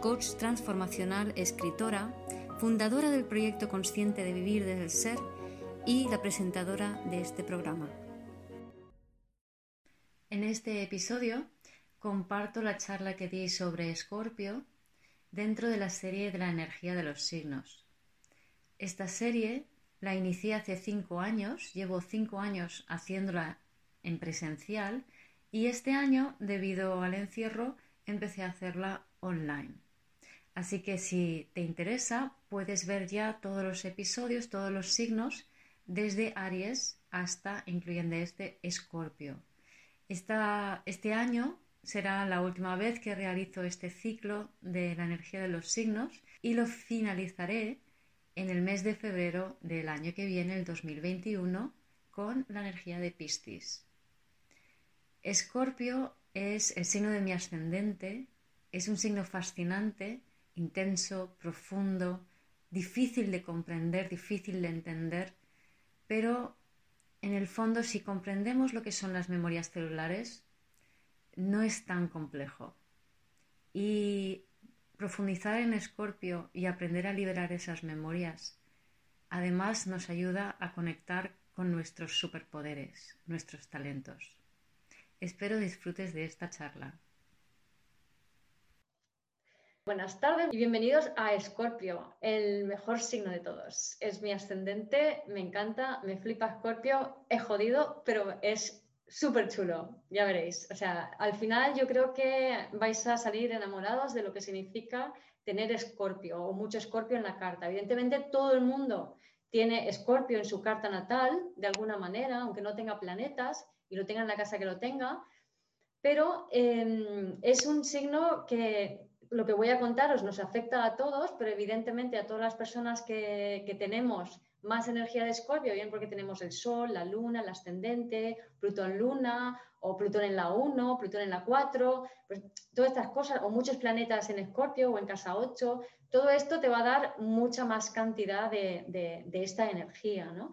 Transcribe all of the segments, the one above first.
coach transformacional, escritora, fundadora del proyecto Consciente de Vivir desde el Ser y la presentadora de este programa. En este episodio comparto la charla que di sobre Escorpio dentro de la serie de la energía de los signos. Esta serie la inicié hace cinco años, llevo cinco años haciéndola en presencial y este año, debido al encierro, empecé a hacerla online. Así que si te interesa, puedes ver ya todos los episodios, todos los signos, desde Aries hasta, incluyendo este, Escorpio. este año será la última vez que realizo este ciclo de la energía de los signos y lo finalizaré en el mes de febrero del año que viene, el 2021, con la energía de Piscis. Escorpio es el signo de mi ascendente, es un signo fascinante, intenso, profundo, difícil de comprender, difícil de entender, pero en el fondo si comprendemos lo que son las memorias celulares, no es tan complejo. Y profundizar en Escorpio y aprender a liberar esas memorias, además nos ayuda a conectar con nuestros superpoderes, nuestros talentos. Espero disfrutes de esta charla. Buenas tardes y bienvenidos a Escorpio, el mejor signo de todos. Es mi ascendente, me encanta, me flipa Escorpio, es jodido, pero es súper chulo, ya veréis. O sea, al final yo creo que vais a salir enamorados de lo que significa tener escorpio o mucho escorpio en la carta. Evidentemente todo el mundo tiene escorpio en su carta natal, de alguna manera, aunque no tenga planetas y lo tenga en la casa que lo tenga, pero em, es un signo que lo que voy a contaros nos afecta a todos, pero evidentemente a todas las personas que, tenemos más energía de Escorpio, bien porque tenemos el Sol, la Luna, el ascendente, Plutón Luna, o Plutón en la 1, Plutón en la 4, pues todas estas cosas, o muchos planetas en Escorpio o en casa 8, todo esto te va a dar mucha más cantidad de, esta energía. ¿no?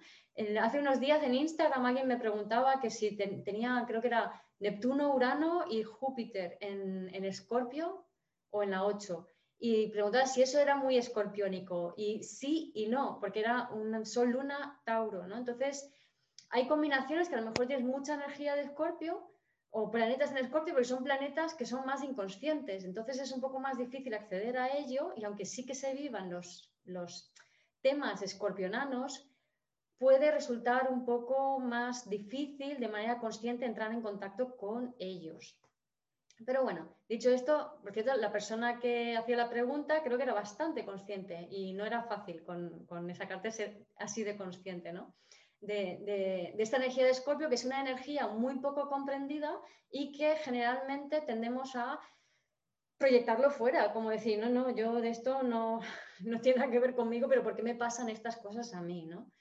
hace unos días en Instagram alguien me preguntaba que si tenía, creo que era Neptuno, Urano y Júpiter en Escorpio o en la 8 y preguntaba si eso era muy escorpiónico. Y sí y no, porque era un Sol, Luna, Tauro, ¿no? Entonces, hay combinaciones que a lo mejor tienes mucha energía de Escorpio o planetas en Escorpio, pero son planetas que son más inconscientes. Entonces es un poco más difícil acceder a ello y aunque sí que se vivan los, los temas escorpionanos, puede resultar un poco más difícil de manera consciente entrar en contacto con ellos. Pero bueno, dicho esto, por cierto, la persona que hacía la pregunta creo que era bastante consciente y no era fácil con, esa carta ser así de consciente, ¿no? De, esta energía de Escorpio, que es una energía muy poco comprendida y que generalmente tendemos a proyectarlo fuera, como decir, no, no, yo de esto no, no tiene nada que ver conmigo, pero ¿por qué me pasan estas cosas a mí? ¿no?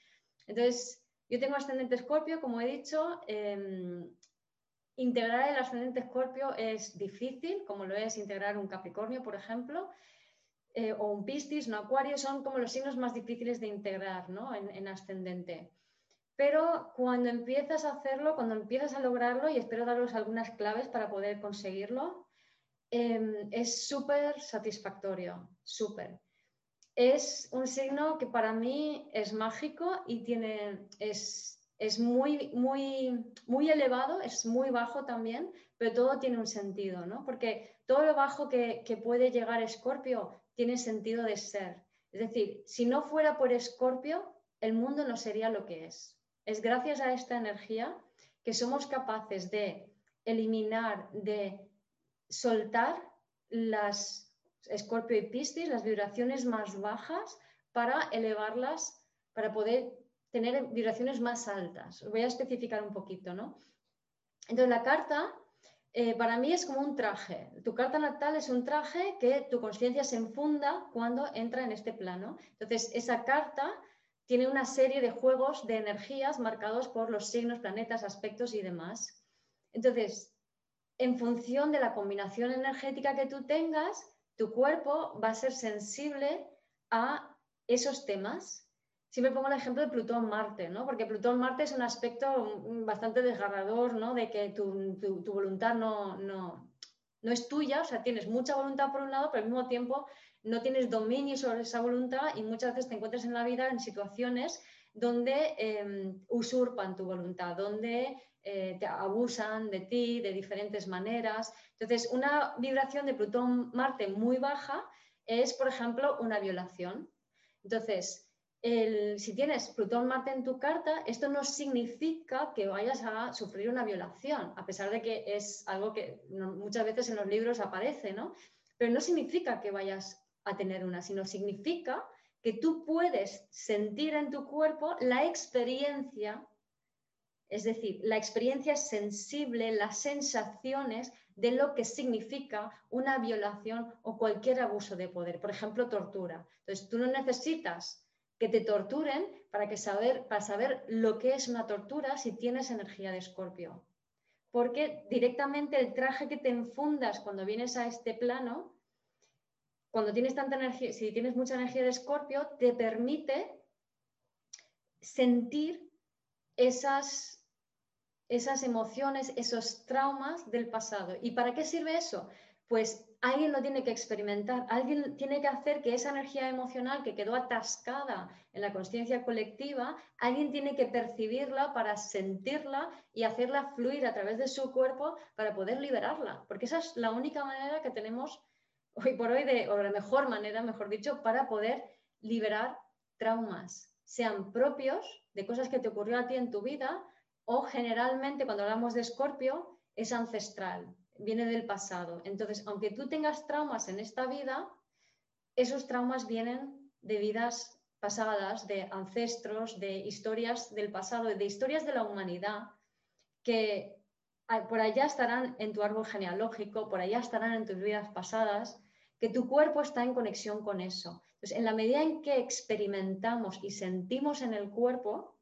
Entonces, yo tengo ascendente Escorpio, como he dicho, em, Integrar el ascendente escorpio es difícil, como lo es integrar un Capricornio, por ejemplo, eh, o un Piscis, un Acuario, son como los signos más difíciles de integrar ¿no? en, ascendente. Pero cuando empiezas a hacerlo, cuando empiezas a lograrlo, y espero daros algunas claves para poder conseguirlo, em, es súper satisfactorio, súper. Es un signo que para mí es mágico y tiene, es, es muy, muy, muy elevado, es muy bajo también, pero todo tiene un sentido, ¿no? Porque todo lo bajo que, puede llegar Escorpio tiene sentido de ser. Es decir, si no fuera por Escorpio, el mundo no sería lo que es. Es gracias a esta energía que somos capaces de eliminar, de soltar las Escorpio y Piscis, las vibraciones más bajas, para elevarlas, para poder tener vibraciones más altas. voy a especificar un poquito, ¿no? Entonces, la carta eh, para mí es como un traje. Tu carta natal es un traje que tu conciencia se enfunda cuando entra en este plano. Entonces, esa carta tiene una serie de juegos de energías marcados por los signos, planetas, aspectos y demás. Entonces, en función de la combinación energética que tú tengas, tu cuerpo va a ser sensible a esos temas siempre pongo el ejemplo de Plutón-Marte, ¿no? Porque Plutón-Marte es un aspecto bastante desgarrador, ¿no? De que tu, voluntad no, no, no, es tuya, o sea, tienes mucha voluntad por un lado, pero al mismo tiempo no tienes dominio sobre esa voluntad y muchas veces te encuentras en la vida en situaciones donde em, usurpan tu voluntad, donde eh, te abusan de ti de diferentes maneras. Entonces, una vibración de Plutón-Marte muy baja es, por ejemplo, una violación. Entonces, si tienes Plutón-Marte en tu carta, esto no significa que vayas a sufrir una violación, a pesar de que es algo que muchas veces en los libros aparece, ¿no? Pero no significa que vayas a tener una, sino significa que tú puedes sentir en tu cuerpo la experiencia, es decir, la experiencia sensible, las sensaciones de lo que significa una violación o cualquier abuso de poder, por ejemplo, tortura. Entonces, tú no necesitas que te torturen para, que saber, para saber lo que es una tortura si tienes energía de escorpio. Porque directamente el traje que te enfundas cuando vienes a este plano, cuando tienes tanta energía, si tienes mucha energía de escorpio, te permite sentir esas, esas emociones, esos traumas del pasado. ¿Y para qué sirve eso? Pues alguien lo tiene que experimentar, alguien tiene que hacer que esa energía emocional que quedó atascada en la conciencia colectiva, alguien tiene que percibirla para sentirla y hacerla fluir a través de su cuerpo para poder liberarla, porque esa es la única manera que tenemos hoy por hoy, de, o la mejor manera, mejor dicho, para poder liberar traumas, sean propios de cosas que te ocurrió a ti en tu vida o generalmente cuando hablamos de escorpio es ancestral, viene del pasado. Entonces, aunque tú tengas traumas en esta vida, esos traumas vienen de vidas pasadas, de ancestros, de historias del pasado, de historias de la humanidad, que por allá estarán en tu árbol genealógico, por allá estarán en tus vidas pasadas, que tu cuerpo está en conexión con eso. Entonces, en la medida en que experimentamos y sentimos en el cuerpo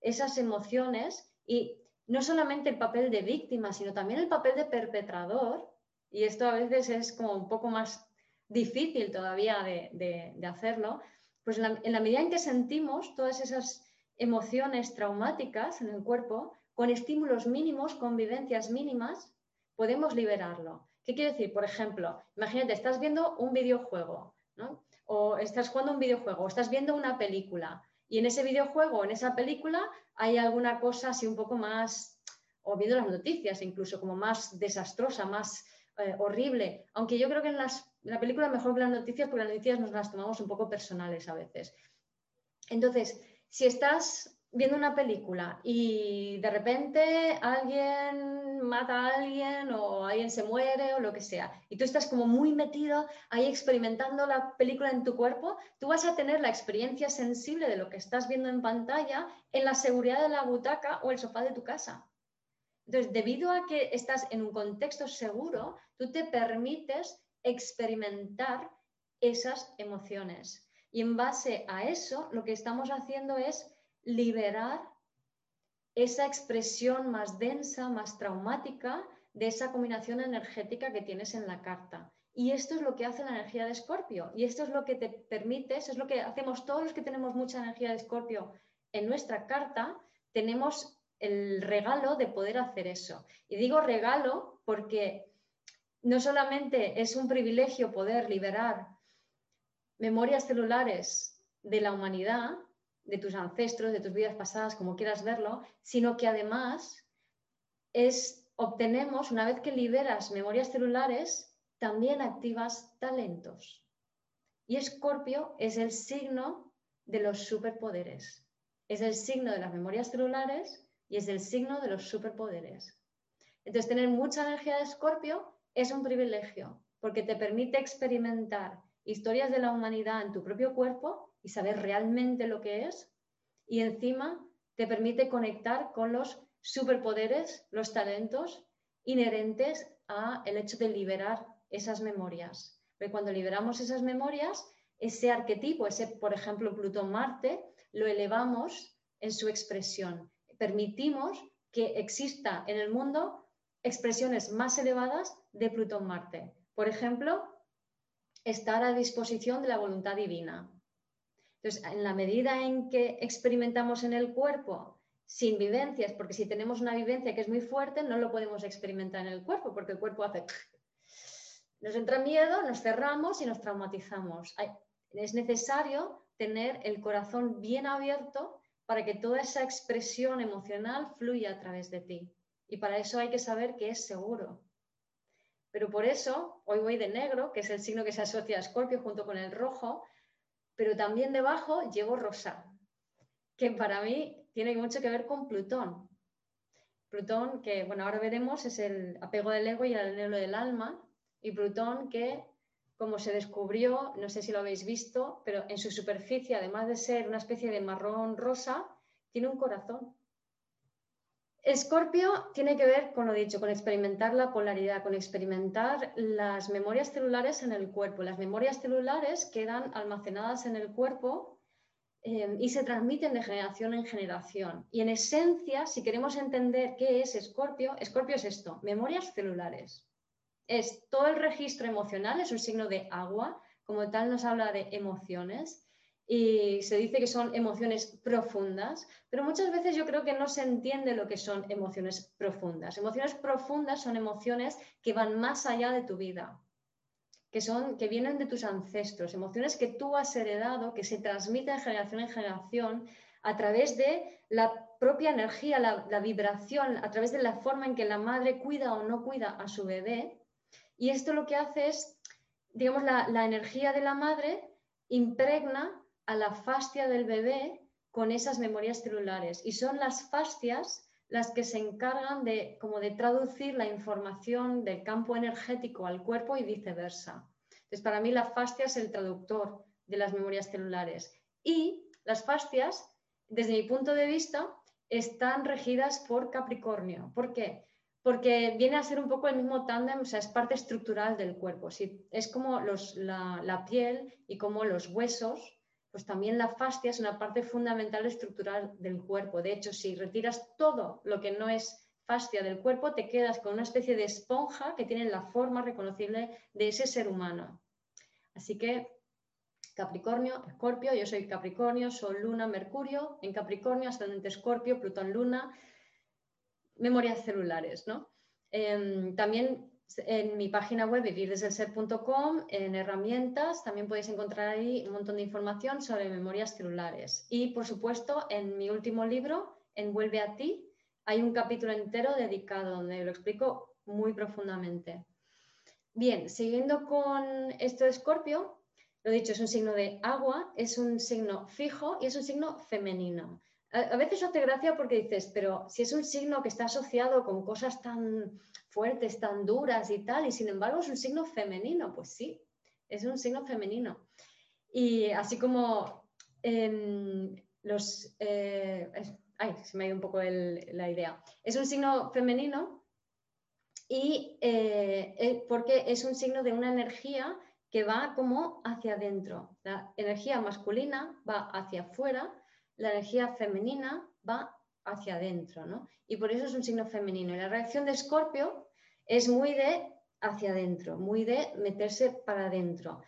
esas emociones, y no solamente el papel de víctima, sino también el papel de perpetrador, y esto a veces es como un poco más difícil todavía de, hacerlo, pues en la, medida en que sentimos todas esas emociones traumáticas en el cuerpo, con estímulos mínimos, con vivencias mínimas, podemos liberarlo. ¿Qué quiere decir? Por ejemplo, imagínate, estás viendo un videojuego, ¿no? o estás jugando un videojuego, o estás viendo una película, y en ese videojuego, en esa película, hay alguna cosa así un poco más, o viendo las noticias incluso, como más desastrosa, más eh, horrible. Aunque yo creo que en, la película mejor que las noticias, porque las noticias nos las tomamos un poco personales a veces. Entonces, si estás viendo una película y de repente alguien mata a alguien o alguien se muere o lo que sea, y tú estás como muy metido ahí experimentando la película en tu cuerpo, tú vas a tener la experiencia sensible de lo que estás viendo en pantalla en la seguridad de la butaca o el sofá de tu casa. Entonces, debido a que estás en un contexto seguro, tú te permites experimentar esas emociones. Y en base a eso, lo que estamos haciendo es liberar esa expresión más densa, más traumática de esa combinación energética que tienes en la carta. Y esto es lo que hace la energía de Escorpio. Y esto es lo que te permite, eso es lo que hacemos todos los que tenemos mucha energía de Escorpio en nuestra carta, tenemos el regalo de poder hacer eso. Y digo regalo porque no solamente es un privilegio poder liberar memorias celulares de la humanidad, de tus ancestros, de tus vidas pasadas, como quieras verlo, sino que además es, obtenemos, una vez que liberas memorias celulares, también activas talentos. Y Escorpio es el signo de los superpoderes. Es el signo de las memorias celulares y es el signo de los superpoderes. Entonces, tener mucha energía de Escorpio es un privilegio porque te permite experimentar historias de la humanidad en tu propio cuerpo y saber realmente lo que es. Y encima te permite conectar con los superpoderes, los talentos inherentes a el hecho de liberar esas memorias. Porque cuando liberamos esas memorias, ese arquetipo, ese, por ejemplo, Plutón-Marte, lo elevamos en su expresión. Permitimos que exista en el mundo expresiones más elevadas de Plutón-Marte. Por ejemplo, estar a disposición de la voluntad divina. Entonces, en la medida en que experimentamos en el cuerpo sin vivencias, porque si tenemos una vivencia que es muy fuerte, no lo podemos experimentar en el cuerpo, porque el cuerpo hace... Nos entra miedo, nos cerramos y nos traumatizamos. Es necesario tener el corazón bien abierto para que toda esa expresión emocional fluya a través de ti. Y para eso hay que saber que es seguro. Pero por eso, hoy voy de negro, que es el signo que se asocia a Escorpio junto con el rojo, pero también debajo llevo rosa, que para mí tiene mucho que ver con Plutón. Plutón, que bueno, ahora veremos, es el apego del ego y el anhelo del alma, y Plutón que, como se descubrió, no sé si lo habéis visto, pero en su superficie, además de ser una especie de marrón rosa, tiene un corazón. Escorpio tiene que ver con lo dicho, con experimentar la polaridad, con experimentar las memorias celulares en el cuerpo. Las memorias celulares quedan almacenadas en el cuerpo eh, y se transmiten de generación en generación. Y en esencia, si queremos entender qué es Escorpio, Escorpio es esto, memorias celulares. Es todo el registro emocional, es un signo de agua, como tal nos habla de emociones y se dice que son emociones profundas, pero muchas veces yo creo que no se entiende lo que son emociones profundas. Emociones profundas son emociones que van más allá de tu vida, que son que vienen de tus ancestros, emociones que tú has heredado, que se transmiten generación en generación a través de la propia energía, la, vibración, a través de la forma en que la madre cuida o no cuida a su bebé. Y esto lo que hace es, digamos, la, la energía de la madre impregna a la fascia del bebé con esas memorias celulares. Y son las fascias las que se encargan de, como de traducir la información del campo energético al cuerpo y viceversa. Entonces, para mí la fascia es el traductor de las memorias celulares. Y las fascias, desde mi punto de vista, están regidas por Capricornio. ¿Por qué? Porque viene a ser un poco el mismo tándem, o sea, es parte estructural del cuerpo. es como los, la piel y como los huesos pues también la fascia es una parte fundamental estructural del cuerpo. De hecho, si retiras todo lo que no es fascia del cuerpo, te quedas con una especie de esponja que tiene la forma reconocible de ese ser humano. Así que Capricornio, Escorpio, yo soy Capricornio, Sol, Luna, Mercurio, en Capricornio, ascendente Escorpio, Plutón, Luna, memorias celulares, ¿no? Em, también en mi página web vivirdeselser.com, en herramientas, también podéis encontrar ahí un montón de información sobre memorias celulares. Y por supuesto, en mi último libro, Envuelve a ti, hay un capítulo entero dedicado donde lo explico muy profundamente. Bien, siguiendo con esto de Escorpio, lo dicho, es un signo de agua, es un signo fijo y es un signo femenino. A, veces hace gracia porque dices, pero si es un signo que está asociado con cosas tan fuertes, tan duras y tal, y sin embargo es un signo femenino, pues sí, es un signo femenino. Y así como los... Eh, ay, se me ha ido un poco la idea. Es un signo femenino y eh, eh, porque es un signo de una energía que va como hacia adentro. La energía masculina va hacia afuera la energía femenina va hacia adentro, ¿no? Y por eso es un signo femenino. Y la reacción de Escorpio es muy de hacia adentro, muy de meterse para adentro.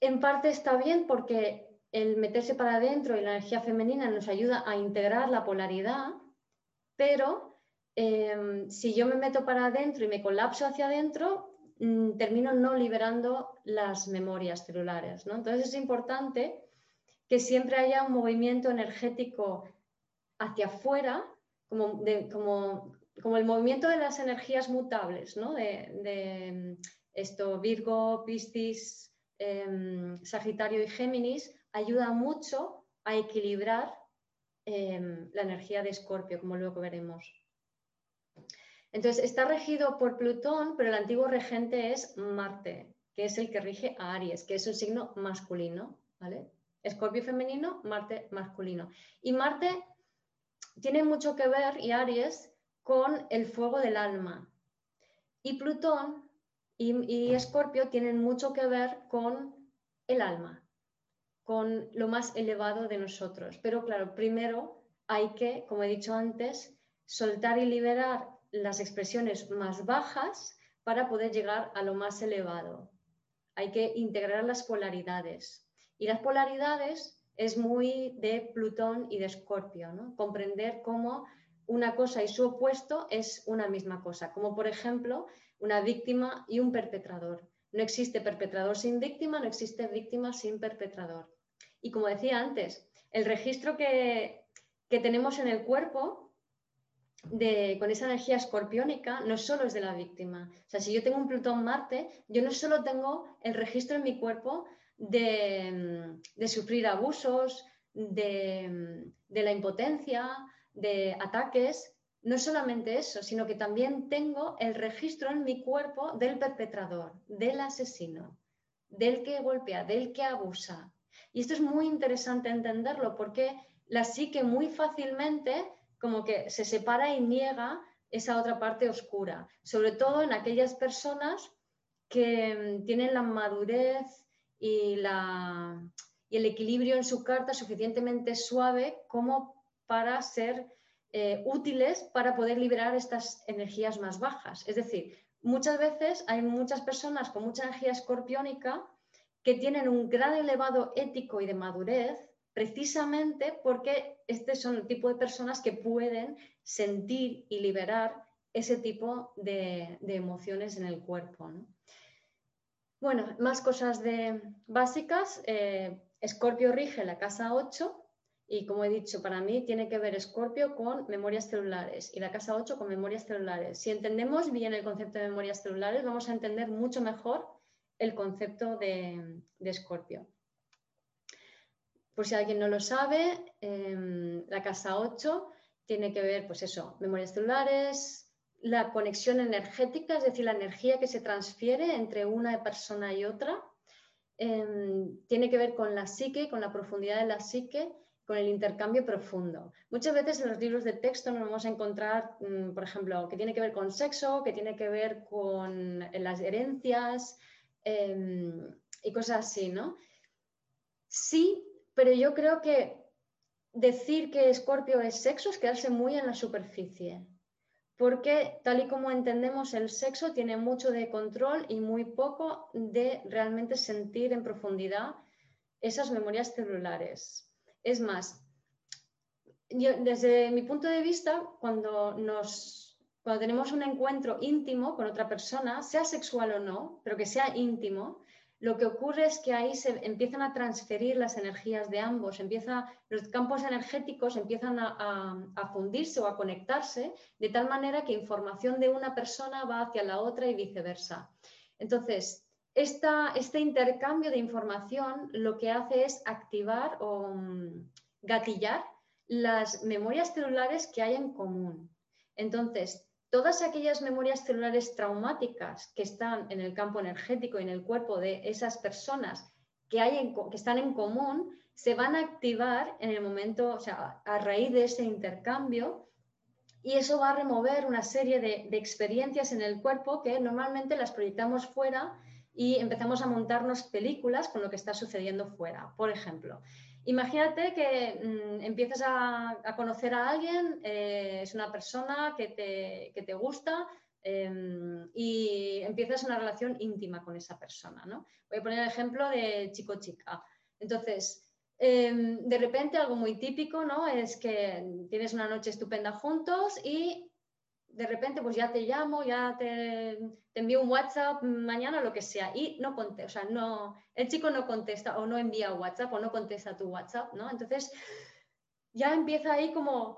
En parte está bien porque el meterse para adentro y la energía femenina nos ayuda a integrar la polaridad, pero em, si yo me meto para adentro y me colapso hacia adentro, mm, termino no liberando las memorias celulares. ¿no? Entonces es importante que siempre haya un movimiento energético hacia afuera, como, el movimiento de las energías mutables, de, esto, Virgo, Piscis, em, Sagitario y Géminis, ayuda mucho a equilibrar em, la energía de Escorpio, como luego veremos. Entonces, está regido por Plutón, pero el antiguo regente es Marte, que es el que rige a Aries, que es un signo masculino, ¿vale? Escorpio femenino, Marte masculino. Y Marte tiene mucho que ver, y Aries, con el fuego del alma. Y Plutón y Escorpio tienen mucho que ver con el alma, con lo más elevado de nosotros. Pero claro, primero hay que, como he dicho antes, soltar y liberar las expresiones más bajas para poder llegar a lo más elevado. Hay que integrar las polaridades. Y las polaridades es muy de Plutón y de Escorpio, ¿no? comprender cómo una cosa y su opuesto es una misma cosa, como por ejemplo una víctima y un perpetrador. No existe perpetrador sin víctima, no existe víctima sin perpetrador. Y como decía antes, el registro que, tenemos en el cuerpo de, con esa energía escorpiónica no solo es de la víctima. O sea, si yo tengo un Plutón-Marte, yo no solo tengo el registro en mi cuerpo de, sufrir abusos, de, de, la impotencia, de ataques, no solamente eso, sino que también tengo el registro en mi cuerpo del perpetrador, del asesino, del que golpea, del que abusa. Y esto es muy interesante entenderlo porque la psique muy fácilmente como que se separa y niega esa otra parte oscura, sobre todo en aquellas personas que mm, tienen la madurez y, el equilibrio en su carta suficientemente suave como para ser eh, útiles para poder liberar estas energías más bajas. Es decir, muchas veces hay muchas personas con mucha energía escorpiónica que tienen un grado elevado ético y de madurez precisamente porque este son el tipo de personas que pueden sentir y liberar ese tipo de, emociones en el cuerpo. Bueno, más cosas de, básicas. Eh, Escorpio rige la casa 8 y como he dicho, para mí tiene que ver Escorpio con memorias celulares y la casa 8 con memorias celulares. Si entendemos bien el concepto de memorias celulares, vamos a entender mucho mejor el concepto de Escorpio. Por si alguien no lo sabe, em, la casa 8 tiene que ver, pues eso, memorias celulares, la conexión energética, es decir, la energía que se transfiere entre una persona y otra. Em, tiene que ver con la psique, con la profundidad de la psique con el intercambio profundo. Muchas veces en los libros de texto nos vamos a encontrar, mm, por ejemplo, que tiene que ver con sexo, que tiene que ver con las herencias em, y cosas así, ¿no? Sí, pero yo creo que decir que Escorpio es sexo es quedarse muy en la superficie, porque tal y como entendemos el sexo tiene mucho de control y muy poco de realmente sentir en profundidad esas memorias celulares. Es más, desde mi punto de vista, cuando, nos, cuando tenemos un encuentro íntimo con otra persona, sea sexual o no, pero que sea íntimo, lo que ocurre es que ahí se empiezan a transferir las energías de ambos, empieza, los campos energéticos empiezan a, fundirse o a conectarse de tal manera que información de una persona va hacia la otra y viceversa. Entonces, este intercambio de información lo que hace es activar o mm, gatillar las memorias celulares que hay en común. Entonces, todas aquellas memorias celulares traumáticas que están en el campo energético y en el cuerpo de esas personas que, están en común, se van a activar en el momento, o sea, a raíz de ese intercambio, y eso va a remover una serie de experiencias en el cuerpo que normalmente las proyectamos fuera y empezamos a montarnos películas con lo que está sucediendo fuera. Por ejemplo, imagínate que mm, empiezas a, conocer a alguien, eh, es una persona que te, te gusta em, y empiezas una relación íntima con esa persona. ¿no? Voy a poner el ejemplo de chico-chica. Entonces, em, de repente algo muy típico ¿no? es que tienes una noche estupenda juntos y de repente pues ya te llamo, ya te, envío un WhatsApp mañana, lo que sea, y no contesta, o sea, no, el chico no contesta o no envía WhatsApp o no contesta tu WhatsApp, ¿no? Entonces ya empieza ahí como,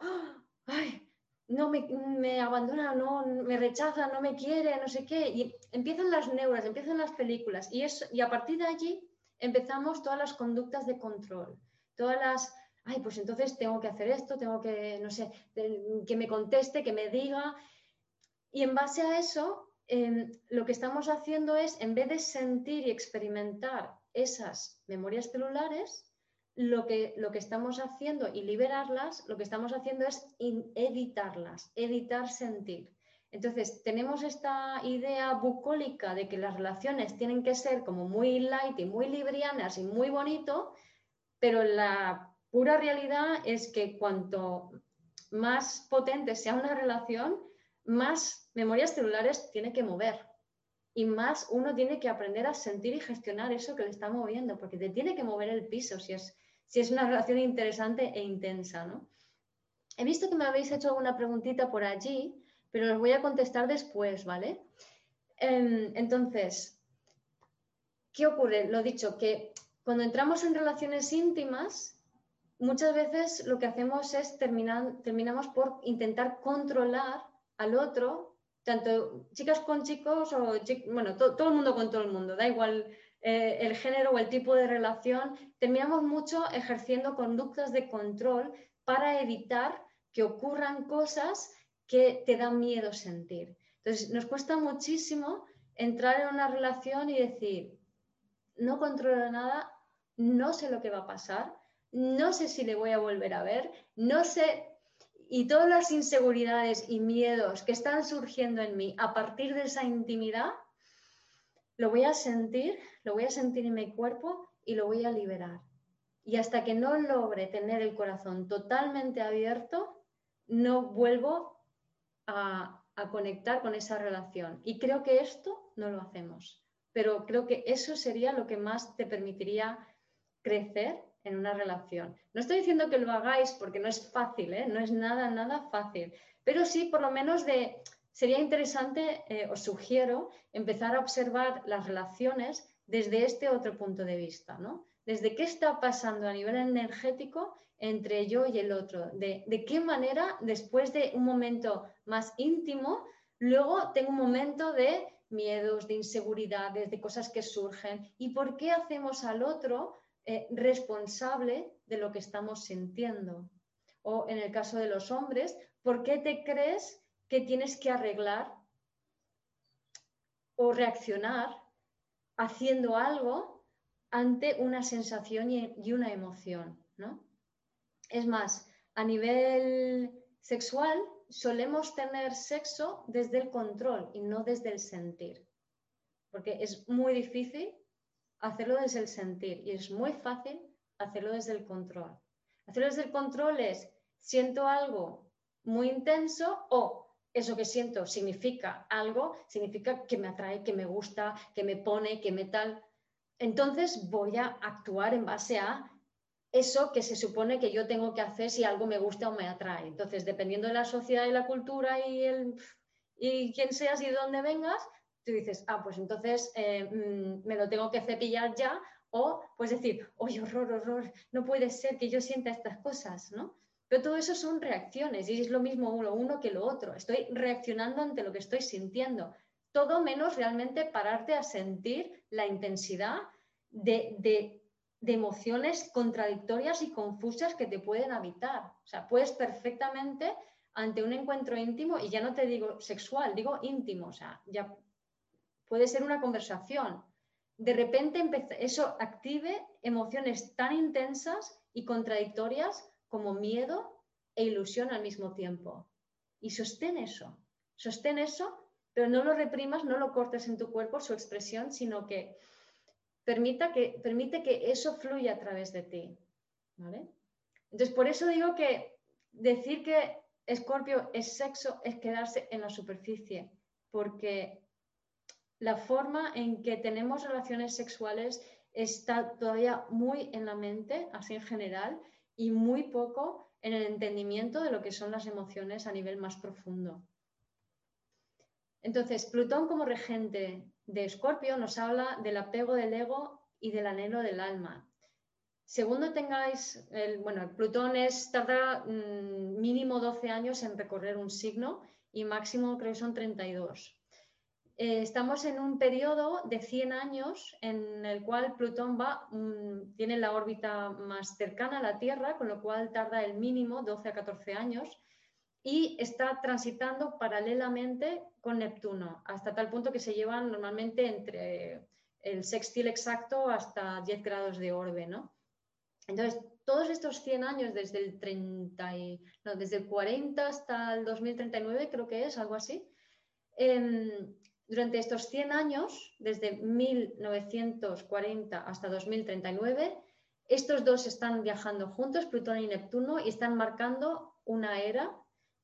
ay, no me, abandona, no me rechaza, no me quiere, no sé qué, y empiezan las neuras, empiezan las películas, y, es, y a partir de allí empezamos todas las conductas de control, todas las ay, pues entonces tengo que hacer esto, tengo que, no sé, que me conteste, que me diga. Y en base a eso, em, lo que estamos haciendo es, en vez de sentir y experimentar esas memorias celulares, lo que, lo que estamos haciendo y liberarlas, lo que estamos haciendo es editarlas, editar sentir. Entonces, tenemos esta idea bucólica de que las relaciones tienen que ser como muy light y muy librianas y muy bonito, pero la pura realidad es que cuanto más potente sea una relación, más memorias celulares tiene que mover y más uno tiene que aprender a sentir y gestionar eso que le está moviendo, porque te tiene que mover el piso si es, si es una relación interesante e intensa. ¿no? He visto que me habéis hecho alguna preguntita por allí pero los voy a contestar después, ¿vale? Em, entonces, ¿qué ocurre? Lo dicho, que cuando entramos en relaciones íntimas, muchas veces lo que hacemos es terminar, terminamos por intentar controlar al otro, tanto chicas con chicos o, bueno, todo el mundo con todo el mundo, da igual eh, el género o el tipo de relación, terminamos mucho ejerciendo conductas de control para evitar que ocurran cosas que te da miedo sentir. Entonces, nos cuesta muchísimo entrar en una relación y decir, no controlo nada, no sé lo que va a pasar, no sé si le voy a volver a ver, no sé, y todas las inseguridades y miedos que están surgiendo en mí a partir de esa intimidad, lo voy a sentir, lo voy a sentir en mi cuerpo y lo voy a liberar. Y hasta que no logre tener el corazón totalmente abierto, no vuelvo a, conectar con esa relación. Y creo que esto no lo hacemos, pero creo que eso sería lo que más te permitiría crecer en una relación. No estoy diciendo que lo hagáis porque no es fácil, ¿eh? no es nada, nada fácil, pero sí por lo menos de, sería interesante, eh, os sugiero, empezar a observar las relaciones desde este otro punto de vista, ¿no? Desde qué está pasando a nivel energético entre yo y el otro, de, qué manera después de un momento más íntimo, luego tengo un momento de miedos, de inseguridades, de cosas que surgen y por qué hacemos al otro eh, responsable de lo que estamos sintiendo. O en el caso de los hombres, ¿por qué te crees que tienes que arreglar o reaccionar haciendo algo ante una sensación y, una emoción? ¿no? Es más, a nivel sexual solemos tener sexo desde el control y no desde el sentir, porque es muy difícil hacerlo desde el sentir y es muy fácil hacerlo desde el control. Hacerlo desde el control es, siento algo muy intenso o eso que siento significa algo, significa que me atrae, que me gusta, que me pone, que me tal. Entonces voy a actuar en base a eso que se supone que yo tengo que hacer si algo me gusta o me atrae. Entonces, dependiendo de la sociedad y la cultura y, el, y quién seas y de dónde vengas, tú dices, ah, pues entonces eh, mm, me lo tengo que cepillar ya, o pues decir, oye, horror, horror, no puede ser que yo sienta estas cosas, ¿no? Pero todo eso son reacciones y es lo mismo lo uno que lo otro. Estoy reaccionando ante lo que estoy sintiendo. Todo menos realmente pararte a sentir la intensidad de, de de emociones contradictorias y confusas que te pueden habitar. O sea, puedes perfectamente ante un encuentro íntimo, y ya no te digo sexual, digo íntimo, o sea, ya puede ser una conversación. De repente eso active emociones tan intensas y contradictorias como miedo e ilusión al mismo tiempo. Y sostén eso, sostén eso, pero no lo reprimas, no lo cortes en tu cuerpo, su expresión, sino que permita que, permite que eso fluya a través de ti. ¿vale? Entonces, por eso digo que decir que Escorpio es sexo es quedarse en la superficie, porque la forma en que tenemos relaciones sexuales está todavía muy en la mente, así en general, y muy poco en el entendimiento de lo que son las emociones a nivel más profundo. Entonces, Plutón como regente de Escorpio nos habla del apego del ego y del anhelo del alma. Segundo tengáis, el, bueno, Plutón es, tarda mm, mínimo 12 años en recorrer un signo y máximo creo que son 32. Eh, estamos en un periodo de 100 años en el cual Plutón va, mm, tiene la órbita más cercana a la Tierra, con lo cual tarda el mínimo 12 a 14 años y está transitando paralelamente con Neptuno, hasta tal punto que se llevan normalmente entre el sextil exacto hasta 10 grados de orbe, ¿no? Entonces, todos estos 100 años, desde el, 30 desde el 40 hasta el 2039, creo que es, algo así, em, durante estos 100 años, desde 1940 hasta 2039, estos dos están viajando juntos, Plutón y Neptuno, y están marcando una era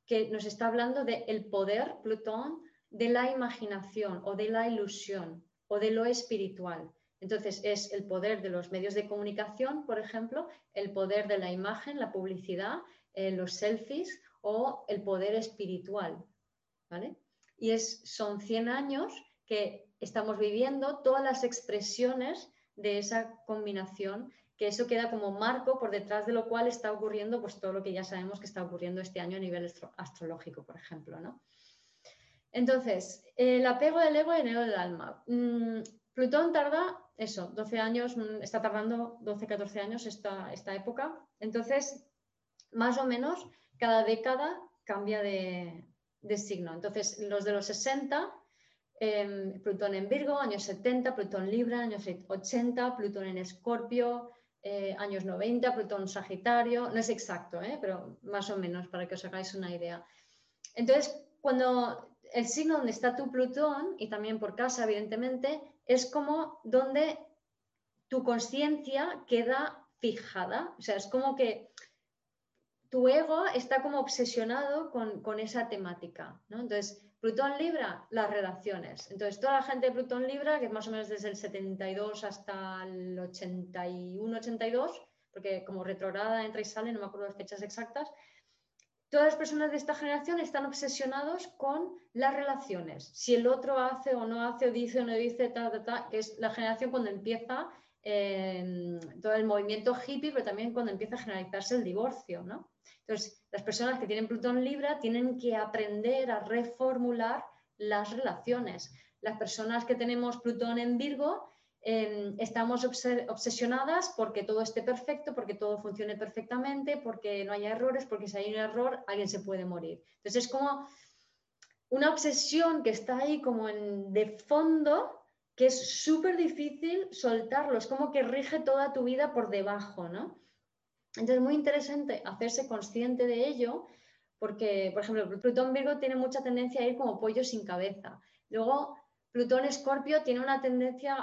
que nos está hablando del poder, Plutón, de la imaginación o de la ilusión o de lo espiritual. Entonces es el poder de los medios de comunicación, por ejemplo, el poder de la imagen, la publicidad, eh, los selfies o el poder espiritual. ¿vale? Y es, son 100 años que estamos viviendo todas las expresiones de esa combinación, que eso queda como marco por detrás de lo cual está ocurriendo pues todo lo que ya sabemos que está ocurriendo este año a nivel astrológico, por ejemplo. ¿no? Entonces, el apego del ego y el ego del alma. Mm, Plutón tarda eso, 12 años, mm, está tardando 12, 14 años esta, esta época. Entonces, más o menos, cada década cambia de, signo. Entonces, los de los 60, em, Plutón en Virgo, años 70, Plutón Libra, años 80, Plutón en Escorpio, eh, años 90, Plutón Sagitario, no es exacto, ¿eh? pero más o menos para que os hagáis una idea. Entonces, cuando el signo donde está tu Plutón, y también por casa, evidentemente, es como donde tu conciencia queda fijada. O sea, es como que tu ego está como obsesionado con, esa temática. ¿no? Entonces, Plutón Libra, las relaciones. Entonces, toda la gente de Plutón Libra, que es más o menos desde el 72 hasta el 81-82, porque como retrograda entra y sale, no me acuerdo las fechas exactas, todas las personas de esta generación están obsesionados con las relaciones. Si el otro hace o no hace, o dice o no dice, ta, ta, ta, que es la generación cuando empieza eh, todo el movimiento hippie, pero también cuando empieza a generalizarse el divorcio. ¿no? Entonces, las personas que tienen Plutón Libra tienen que aprender a reformular las relaciones. Las personas que tenemos Plutón en Virgo Em, estamos obsesionadas porque todo esté perfecto, porque todo funcione perfectamente, porque no haya errores, porque si hay un error alguien se puede morir. Entonces es como una obsesión que está ahí como en, de fondo que es súper difícil soltarlo, es como que rige toda tu vida por debajo, ¿no? Entonces es muy interesante hacerse consciente de ello porque, por ejemplo, Plutón Virgo tiene mucha tendencia a ir como pollo sin cabeza. Luego Plutón Escorpio tiene una tendencia,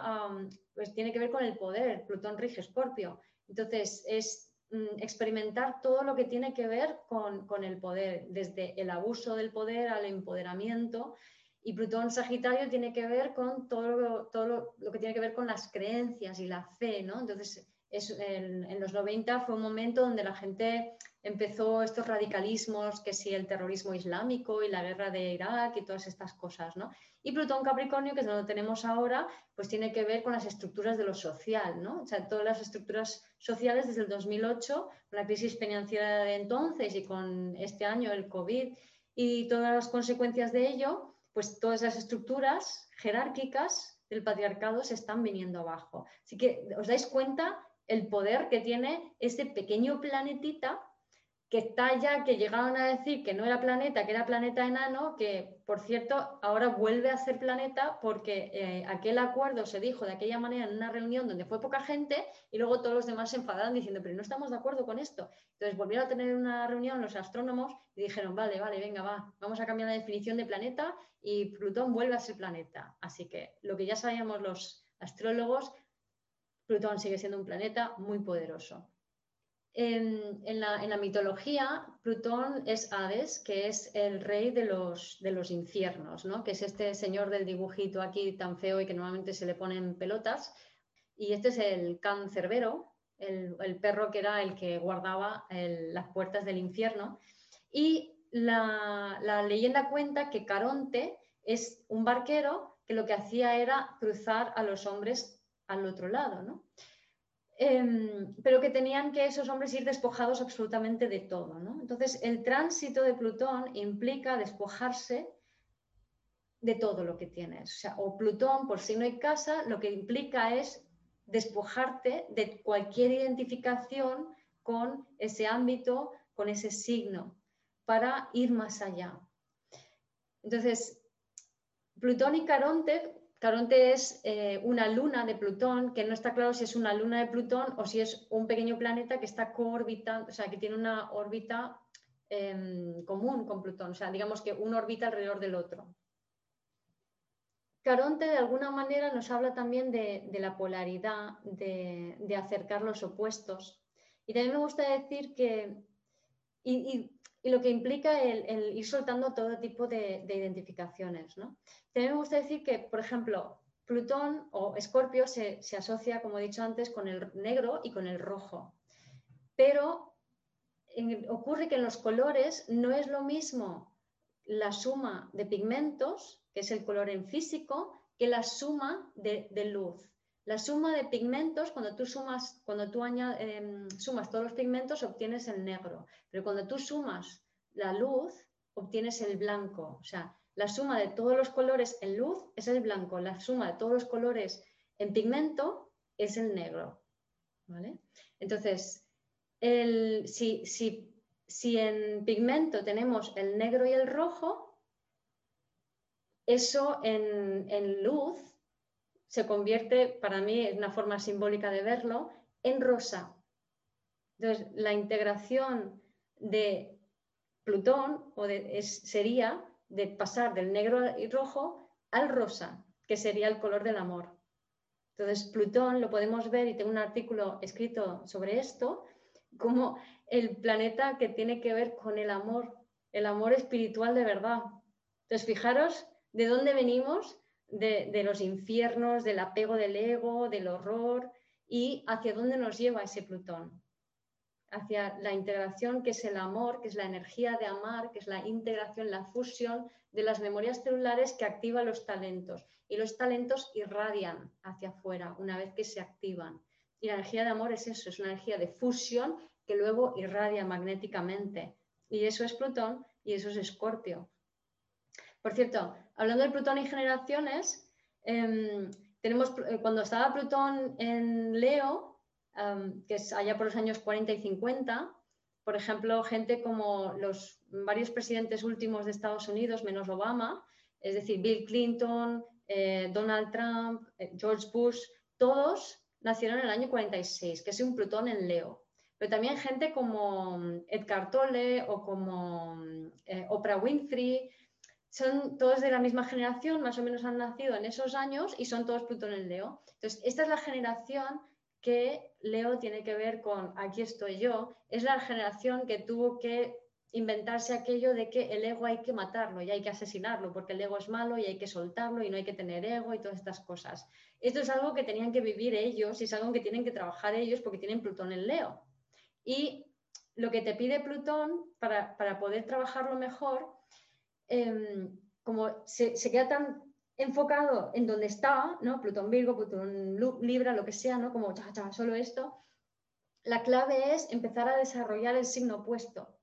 pues tiene que ver con el poder, Plutón rige Escorpio. Entonces, es mm, experimentar todo lo que tiene que ver con, el poder, desde el abuso del poder al empoderamiento. Y Plutón Sagitario tiene que ver con todo, lo, todo lo, que tiene que ver con las creencias y la fe, ¿no? Entonces, en, los 90 fue un momento donde la gente empezó estos radicalismos, que si el terrorismo islámico y la guerra de Irak y todas estas cosas, ¿no? Y Plutón Capricornio, que es donde tenemos ahora, pues tiene que ver con las estructuras de lo social, ¿no? O sea, todas las estructuras sociales desde el 2008, con la crisis financiera de entonces y con este año el COVID y todas las consecuencias de ello, pues todas las estructuras jerárquicas del patriarcado se están viniendo abajo. Así que os dais cuenta el poder que tiene este pequeño planetita que está ya, que llegaron a decir que no era planeta, que era planeta enano, que por cierto ahora vuelve a ser planeta porque eh, aquel acuerdo se dijo de aquella manera en una reunión donde fue poca gente y luego todos los demás se enfadaron diciendo, pero no estamos de acuerdo con esto. Entonces volvieron a tener una reunión los astrónomos y dijeron, vale, vale, venga, va, vamos a cambiar la definición de planeta y Plutón vuelve a ser planeta. Así que lo que ya sabíamos los astrólogos, Plutón sigue siendo un planeta muy poderoso. En, la, mitología, Plutón es Hades, que es el rey de los, de los infiernos, ¿no? que es este señor del dibujito aquí tan feo y que normalmente se le ponen pelotas. Y este es el cancerbero, el, el perro que era el que guardaba las puertas del infierno. Y la, la leyenda cuenta que Caronte es un barquero que lo que hacía era cruzar a los hombres al otro lado, ¿no? Em, pero que tenían que esos hombres ir despojados absolutamente de todo, ¿no? Entonces, el tránsito de Plutón implica despojarse de todo lo que tienes. O, o Plutón, por signo y casa, lo que implica es despojarte de cualquier identificación con ese ámbito, con ese signo, para ir más allá. Entonces, Plutón y Caronte Caronte es eh, una luna de Plutón, que no está claro si es una luna de Plutón o si es un pequeño planeta que está coorbitando, o sea, que tiene una órbita em, común con Plutón, o sea, digamos que uno orbita alrededor del otro. Caronte de alguna manera nos habla también de, la polaridad, de, acercar los opuestos. Y también me gusta decir que, y, lo que implica el, ir soltando todo tipo de, identificaciones. ¿no? También me gusta decir que, por ejemplo, Plutón o Escorpio se, se asocia, como he dicho antes, con el negro y con el rojo. Pero ocurre que en los colores no es lo mismo la suma de pigmentos que es el color en físico, que la suma de, luz. La suma de pigmentos, cuando tú sumas, cuando tú em, sumas todos los pigmentos, obtienes el negro. Pero cuando tú sumas la luz, obtienes el blanco. O sea, la suma de todos los colores en luz es el blanco. La suma de todos los colores en pigmento es el negro. ¿Vale? Entonces, si, si en pigmento tenemos el negro y el rojo, eso en, luz se convierte, para mí es una forma simbólica de verlo, en rosa. Entonces, la integración de Plutón o sería de pasar del negro y rojo al rosa, que sería el color del amor. Entonces, Plutón lo podemos ver, y tengo un artículo escrito sobre esto, como el planeta que tiene que ver con el amor, el amor espiritual de verdad. Entonces, fijaros de dónde venimos, de, los infiernos, del apego del ego, del horror y hacia dónde nos lleva ese Plutón. Hacia la integración que es el amor, que es la energía de amar, que es la integración, la fusión de las memorias celulares que activa los talentos. Y los talentos irradian hacia afuera una vez que se activan. Y la energía de amor es eso, es una energía de fusión que luego irradia magnéticamente. Y eso es Plutón y eso es Escorpio. Por cierto, hablando de Plutón y generaciones, em, tenemos, eh, cuando estaba Plutón en Leo, em, que es allá por los años 40 y 50, por ejemplo, gente como los varios presidentes últimos de Estados Unidos, menos Obama, es decir, Bill Clinton, eh, Donald Trump, eh, George Bush, todos nacieron en el año 46, que es un Plutón en Leo. Pero también gente como mm, Edgar Tolle o como mm, Oprah Winfrey, son todos de la misma generación, más o menos han nacido en esos años y son todos Plutón en Leo. Entonces, esta es la generación que Leo tiene que ver con aquí estoy yo, es la generación que tuvo que inventarse aquello de que el ego hay que matarlo y hay que asesinarlo porque el ego es malo y hay que soltarlo y no hay que tener ego y todas estas cosas. Esto es algo que tenían que vivir ellos y es algo que tienen que trabajar ellos porque tienen Plutón en Leo. Y lo que te pide Plutón para, para poder trabajarlo mejor Em, como se, queda tan enfocado en donde está, ¿no? Plutón Virgo, Plutón Libra, lo que sea, ¿no? Como solo esto. La clave es empezar a desarrollar el signo opuesto.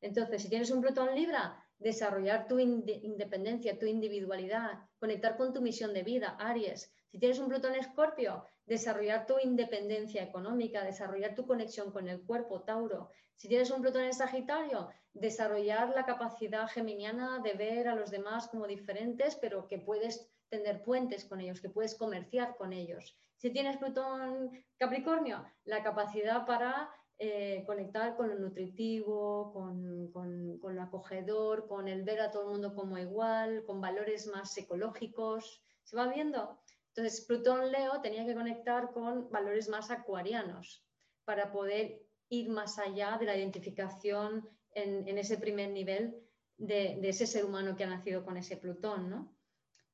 Entonces, si tienes un Plutón Libra, desarrollar tu independencia, tu individualidad, conectar con tu misión de vida, Aries. Si tienes un Plutón Escorpio, desarrollar tu independencia económica, desarrollar tu conexión con el cuerpo, Tauro. Si tienes un Plutón en Sagitario, desarrollar la capacidad geminiana de ver a los demás como diferentes, pero que puedes tener puentes con ellos, que puedes comerciar con ellos. Si tienes Plutón Capricornio, la capacidad para eh, conectar con lo nutritivo, con, con, lo acogedor, con el ver a todo el mundo como igual, con valores más ecológicos. ¿Se va viendo? Entonces, Plutón Leo tenía que conectar con valores más acuarianos para poder ir más allá de la identificación en, ese primer nivel de, ese ser humano que ha nacido con ese Plutón, ¿no?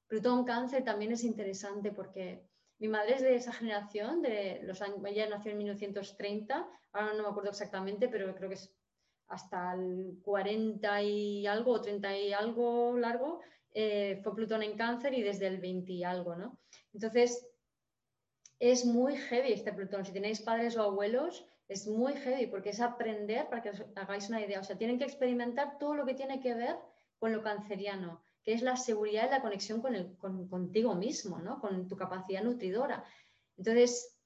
Plutón cáncer también es interesante porque mi madre es de esa generación, de los años, ella nació en 1930, ahora no me acuerdo exactamente, pero creo que es hasta el 40 y algo o 30 y algo largo, eh, fue Plutón en cáncer y desde el 20 y algo, ¿no? Entonces, es muy heavy este Plutón. Si tenéis padres o abuelos, es muy heavy porque es aprender para que os hagáis una idea. O sea, tienen que experimentar todo lo que tiene que ver con lo canceriano, que es la seguridad y la conexión con el, contigo mismo, ¿no? con tu capacidad nutridora. Entonces,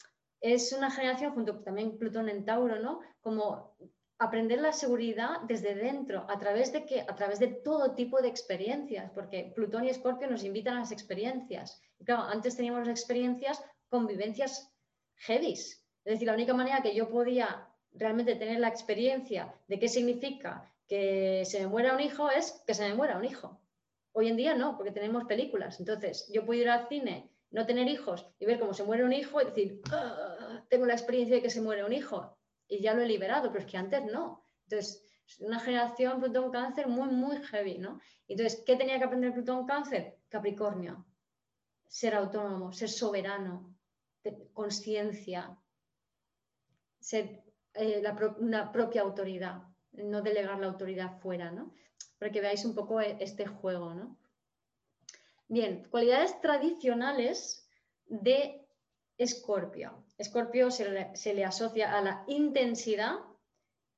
es una generación, junto también Plutón en Tauro, ¿no? como aprender la seguridad desde dentro, a través de que, a través de todo tipo de experiencias, porque Plutón y Escorpio nos invitan a las experiencias. Y claro, antes teníamos las experiencias con vivencias heavies, es decir, la única manera que yo podía realmente tener la experiencia de qué significa que se me muera un hijo es que se me muera un hijo. Hoy en día no, porque tenemos películas. Entonces, yo puedo ir al cine, no tener hijos y ver cómo se muere un hijo y decir, ah, tengo la experiencia de que se muere un hijo y ya lo he liberado, pero es que antes no. Entonces, una generación Plutón Cáncer muy, muy heavy, ¿no? Entonces, ¿qué tenía que aprender Plutón Cáncer? Capricornio, ser autónomo, ser soberano, conciencia, ser eh, una propia autoridad, no delegar la autoridad fuera, ¿no? Para que veáis un poco e, este juego, ¿no? Bien, cualidades tradicionales de Escorpio. Escorpio se le, asocia a la intensidad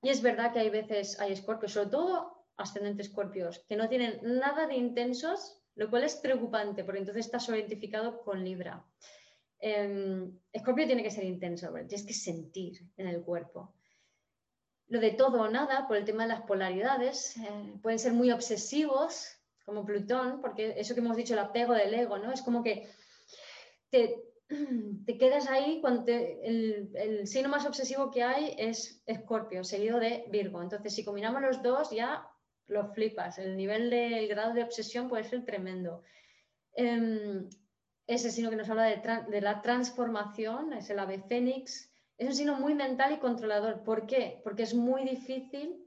y es verdad que hay veces hay escorpios, sobre todo ascendentes escorpios, que no tienen nada de intensos, lo cual es preocupante porque entonces está identificado con Libra. Em, escorpio tiene que ser intenso, tienes que sentir en el cuerpo. Lo de todo o nada, por el tema de las polaridades, eh, pueden ser muy obsesivos, como Plutón, porque eso que hemos dicho, el apego del ego, ¿no? Es como que te, quedas ahí cuando el, signo más obsesivo que hay es Escorpio, seguido de Virgo. Entonces, si combinamos los dos, ya lo flipas. El nivel del grado de obsesión puede ser tremendo. Em, ese signo que nos habla de, la transformación, es el ave fénix, es un signo muy mental y controlador. ¿Por qué? Porque es muy difícil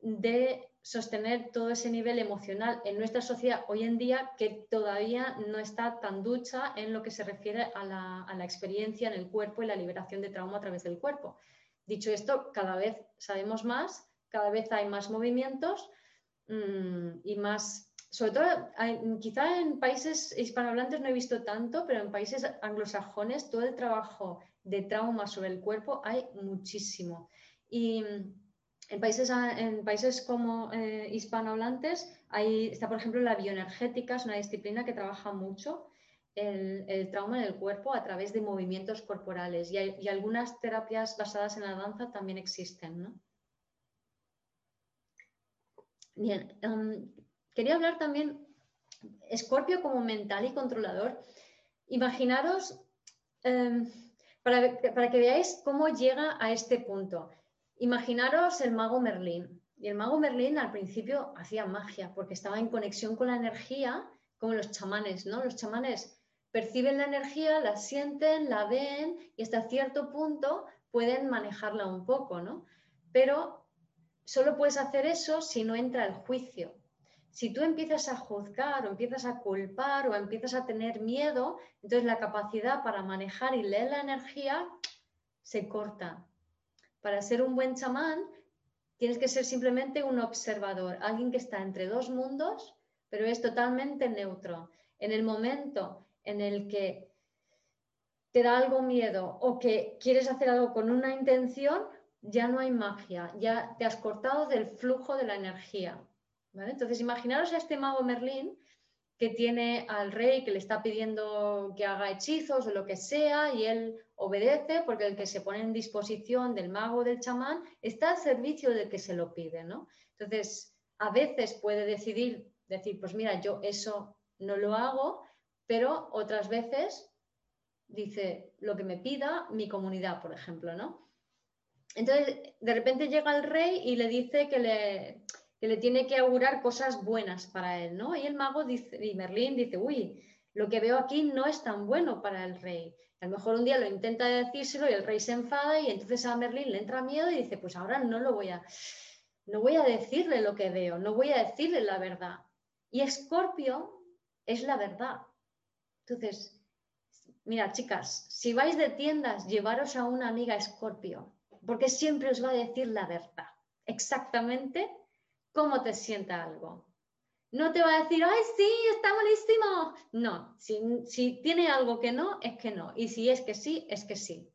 de sostener todo ese nivel emocional en nuestra sociedad hoy en día que todavía no está tan ducha en lo que se refiere a la, experiencia en el cuerpo y la liberación de trauma a través del cuerpo. Dicho esto, cada vez sabemos más, cada vez hay más movimientos mm, y más, sobre todo, quizá en países hispanohablantes no he visto tanto, pero en países anglosajones todo el trabajo de trauma sobre el cuerpo hay muchísimo. Y en países, en países como eh, hispanohablantes hay, está, por ejemplo, la bioenergética, es una disciplina que trabaja mucho el, trauma en el cuerpo a través de movimientos corporales y, algunas terapias basadas en la danza también existen. ¿no? Bien, em, quería hablar también, Escorpio como mental y controlador. Imaginaros, em, para, para que veáis cómo llega a este punto. Imaginaros el mago Merlín. Y el mago Merlín al principio hacía magia porque estaba en conexión con la energía, como los chamanes, ¿no? Los chamanes perciben la energía, la sienten, la ven y hasta cierto punto pueden manejarla un poco, ¿no? Pero solo puedes hacer eso si no entra el juicio. Si tú empiezas a juzgar o empiezas a culpar o empiezas a tener miedo, entonces la capacidad para manejar y leer la energía se corta, para ser un buen chamán tienes que ser simplemente un observador, alguien que está entre dos mundos, pero es totalmente neutro. En el momento en el que te da algo miedo o que quieres hacer algo con una intención, ya no hay magia, ya te has cortado del flujo de la energía. Entonces, imaginaros a este mago Merlín que tiene al rey que le está pidiendo que haga hechizos o lo que sea y él obedece porque el que se pone en disposición del mago del chamán está al servicio del que se lo pide, ¿no? Entonces, a veces puede decidir, decir, pues mira, yo eso no lo hago, pero otras veces dice lo que me pida mi comunidad, por ejemplo, ¿no? Entonces, de repente llega el rey y le dice que le, que le tiene que augurar cosas buenas para él, ¿no? Y el mago dice, y Merlín dice, uy, lo que veo aquí no es tan bueno para el rey. A lo mejor un día lo intenta decírselo y el rey se enfada y entonces a Merlín le entra miedo y dice, pues ahora no lo voy a, no voy a decirle lo que veo, no voy a decirle la verdad. Y Escorpio es la verdad. Entonces, mira, chicas, si vais de tiendas, llevaros a una amiga Escorpio, porque siempre os va a decir la verdad, exactamente cómo te sienta algo. No te va a decir, ay, sí, está buenísimo. No, si, tiene algo que no, es que no. Y si es que sí, es que sí.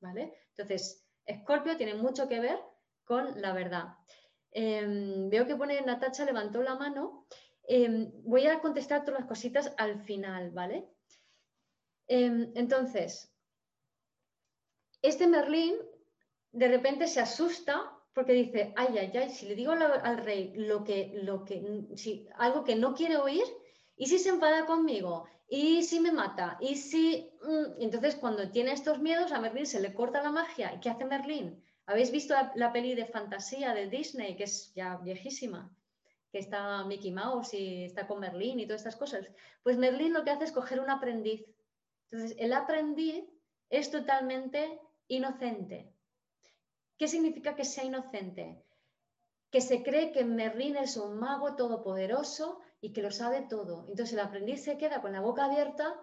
¿Vale? Entonces, Escorpio tiene mucho que ver con la verdad. Em, veo que pone Natacha, levantó la mano. Em, voy a contestar todas las cositas al final, ¿vale? Em, entonces, este Merlín de repente se asusta porque dice, ay, ay, ay, si le digo al rey lo que, lo que, si, algo que no quiere oír, ¿y si se enfada conmigo? ¿Y si me mata? ¿Y si...? Mm, entonces, cuando tiene estos miedos, a Merlín se le corta la magia. ¿Y qué hace Merlín? ¿Habéis visto la, peli de fantasía de Disney, que es ya viejísima? que está Mickey Mouse y está con Merlín y todas estas cosas. Pues Merlín lo que hace es coger un aprendiz. Entonces, el aprendiz es totalmente inocente. ¿Qué significa que sea inocente? Que se cree que Merlín es un mago todopoderoso y que lo sabe todo. Entonces el aprendiz se queda con la boca abierta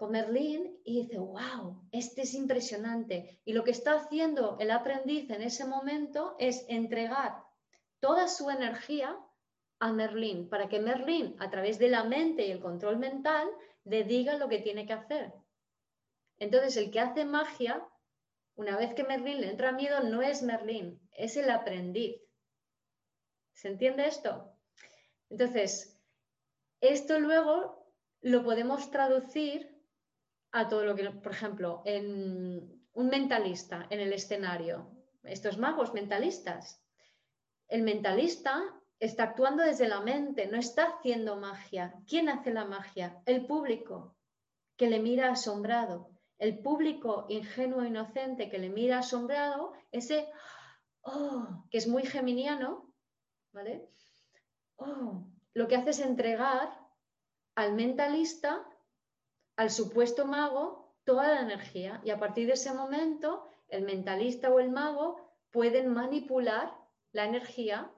con Merlín y dice, wow, este es impresionante. Y lo que está haciendo el aprendiz en ese momento es entregar toda su energía a Merlín, para que Merlín, a través de la mente y el control mental, le diga lo que tiene que hacer. Entonces, el que hace magia, una vez que Merlín le entra miedo, no es Merlín, es el aprendiz. ¿Se entiende esto? Entonces, esto luego lo podemos traducir a todo lo que, por ejemplo, en un mentalista en el escenario, estos magos mentalistas. El mentalista está actuando desde la mente, no está haciendo magia. ¿Quién hace la magia? El público, que le mira asombrado. El público ingenuo, inocente, que le mira asombrado, ese, oh, que es muy geminiano, ¿vale? Oh, lo que hace es entregar al mentalista, al supuesto mago, toda la energía. Y a partir de ese momento, el mentalista o el mago pueden manipular la energía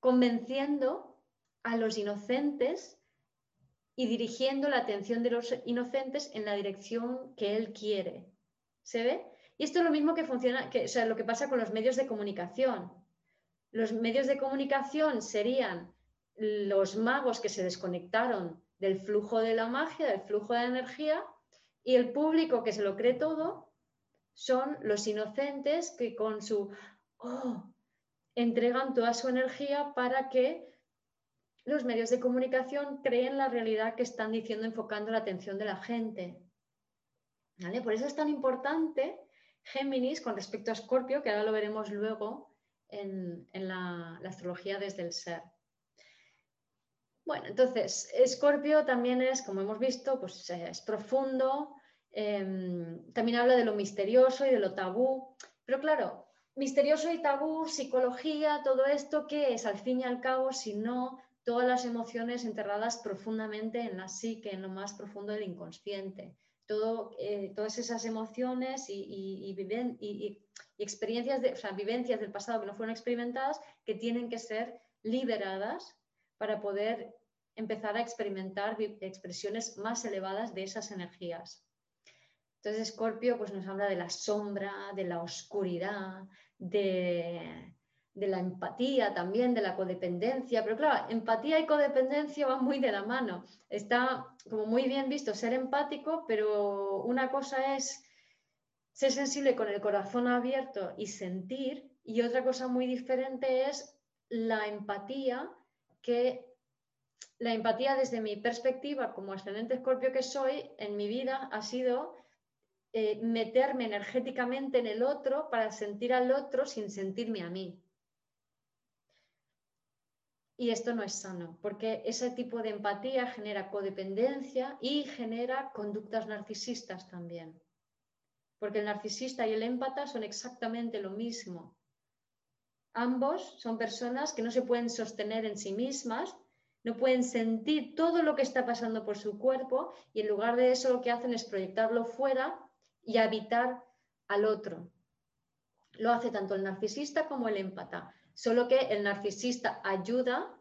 convenciendo a los inocentes y dirigiendo la atención de los inocentes en la dirección que él quiere. ¿Se ve? Y esto es lo mismo que funciona, que, o sea, lo que pasa con los medios de comunicación. Los medios de comunicación serían los magos que se desconectaron del flujo de la magia, del flujo de energía, y el público que se lo cree todo son los inocentes que con su, oh, entregan toda su energía para que los medios de comunicación creen la realidad que están diciendo enfocando la atención de la gente. ¿Vale? Por eso es tan importante Géminis con respecto a Escorpio, que ahora lo veremos luego en, la astrología desde el ser. Bueno, entonces, Escorpio también es, como hemos visto, pues eh, es profundo, em, también habla de lo misterioso y de lo tabú, pero claro, misterioso y tabú, psicología, todo esto, ¿qué es al fin y al cabo, si no todas las emociones enterradas profundamente en la psique, en lo más profundo del inconsciente? Todo, eh, todas esas emociones y, y, experiencias, de, o sea, vivencias del pasado que no fueron experimentadas, que tienen que ser liberadas para poder empezar a experimentar expresiones más elevadas de esas energías. Entonces, Escorpio pues, nos habla de la sombra, de la oscuridad, de, la empatía también, de la codependencia. Pero claro, empatía y codependencia van muy de la mano. Está como muy bien visto ser empático, pero una cosa es ser sensible con el corazón abierto y sentir, y otra cosa muy diferente es la empatía que la empatía desde mi perspectiva como excelente escorpio que soy en mi vida ha sido eh, meterme energéticamente en el otro para sentir al otro sin sentirme a mí. Y esto no es sano, porque ese tipo de empatía genera codependencia y genera conductas narcisistas también. Porque el narcisista y el empata son exactamente lo mismo. Ambos son personas que no se pueden sostener en sí mismas, no pueden sentir todo lo que está pasando por su cuerpo y en lugar de eso lo que hacen es proyectarlo fuera y habitar al otro. Lo hace tanto el narcisista como el empata, solo que el narcisista ayuda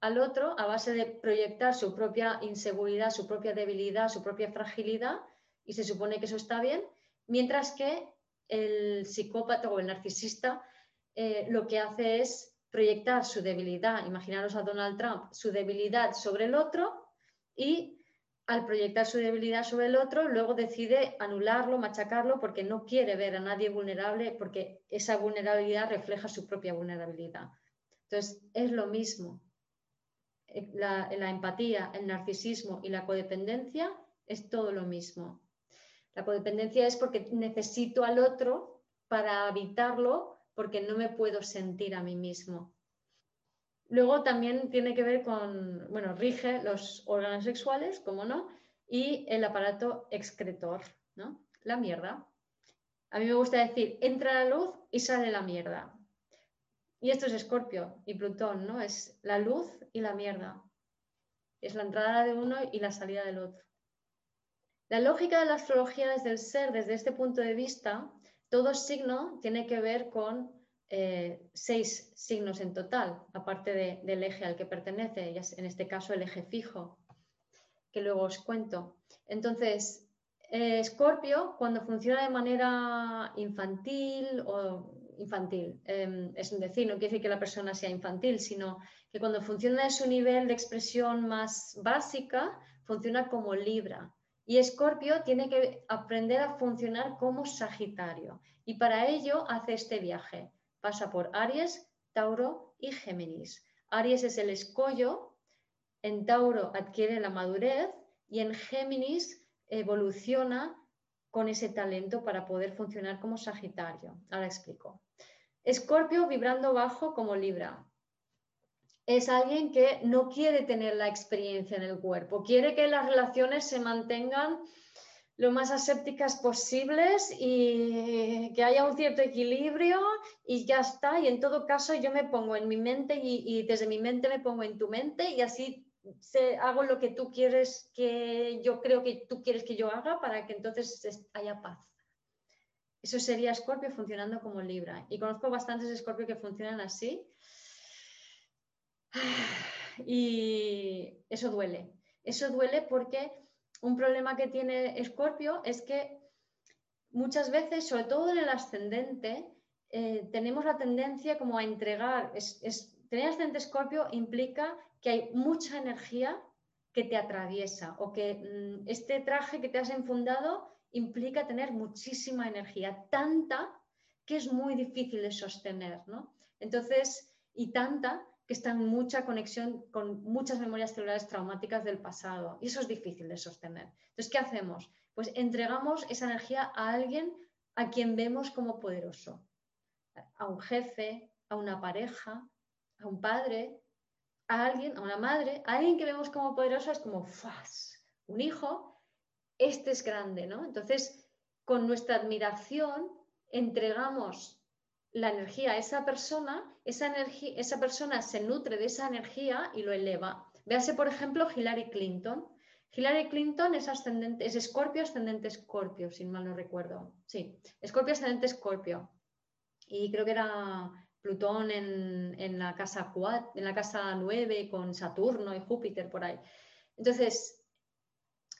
al otro a base de proyectar su propia inseguridad, su propia debilidad, su propia fragilidad y se supone que eso está bien, mientras que el psicópata o el narcisista eh, lo que hace es proyectar su debilidad, imaginaros a Donald Trump, su debilidad sobre el otro y al proyectar su debilidad sobre el otro, luego decide anularlo, machacarlo, porque no quiere ver a nadie vulnerable, porque esa vulnerabilidad refleja su propia vulnerabilidad. Entonces, es lo mismo. Eh, la, la empatía, el narcisismo y la codependencia es todo lo mismo. La codependencia es porque necesito al otro para habitarlo porque no me puedo sentir a mí mismo. Luego también tiene que ver con, bueno, rige los órganos sexuales, como no, y el aparato excretor, ¿no? La mierda. A mí me gusta decir, entra la luz y sale la mierda. Y esto es Escorpio y Plutón, ¿no? Es la luz y la mierda. Es la entrada de uno y la salida del otro. La lógica de la astrología desde el ser, desde este punto de vista, todo signo tiene que ver con eh, seis signos en total, aparte del eje al que pertenece, en este caso el eje fijo, que luego os cuento. Entonces, Escorpio, cuando funciona de manera infantil o infantil, em, es decir, no quiere decir que la persona sea infantil, sino que cuando funciona en su nivel de expresión más básica, funciona como Libra. Y Escorpio tiene que aprender a funcionar como Sagitario. Y para ello hace este viaje. Pasa por Aries, Tauro y Géminis. Aries es el escollo, en Tauro adquiere la madurez y en Géminis evoluciona con ese talento para poder funcionar como Sagitario. Ahora explico. Escorpio vibrando bajo como Libra. Es alguien que no quiere tener la experiencia en el cuerpo, quiere que las relaciones se mantengan lo más asépticas posibles y que haya un cierto equilibrio y ya está. Y en todo caso yo me pongo en mi mente y, y desde mi mente me pongo en tu mente y así hago lo que tú quieres que yo creo que tú quieres que yo haga para que entonces haya paz. Eso sería Scorpio funcionando como Libra. Y conozco bastantes Scorpio que funcionan así. Y eso duele. Eso duele porque un problema que tiene Scorpio es que muchas veces, sobre todo en el ascendente, eh, tenemos la tendencia como a entregar. tener ascendente Scorpio implica que hay mucha energía que te atraviesa o que mm, este traje que te has enfundado implica tener muchísima energía, tanta que es muy difícil de sostener, ¿no? Entonces, y tanta que está en mucha conexión con muchas memorias celulares traumáticas del pasado y eso es difícil de sostener. Entonces, ¿qué hacemos? Pues entregamos esa energía a alguien a quien vemos como poderoso, a un jefe, a una pareja, a un padre, a alguien, a una madre, a alguien que vemos como poderoso es como, ¡fas! Un hijo, este es grande, ¿no? Entonces, con nuestra admiración entregamos la energía esa persona, esa, energía, esa persona se nutre de esa energía y lo eleva. Véase, por ejemplo, Hillary Clinton. Hillary Clinton es ascendente, es escorpio, ascendente escorpio, si mal no recuerdo. Sí, escorpio, ascendente escorpio. Y creo que era Plutón en, la casa en la casa 9 con Saturno y Júpiter por ahí. Entonces,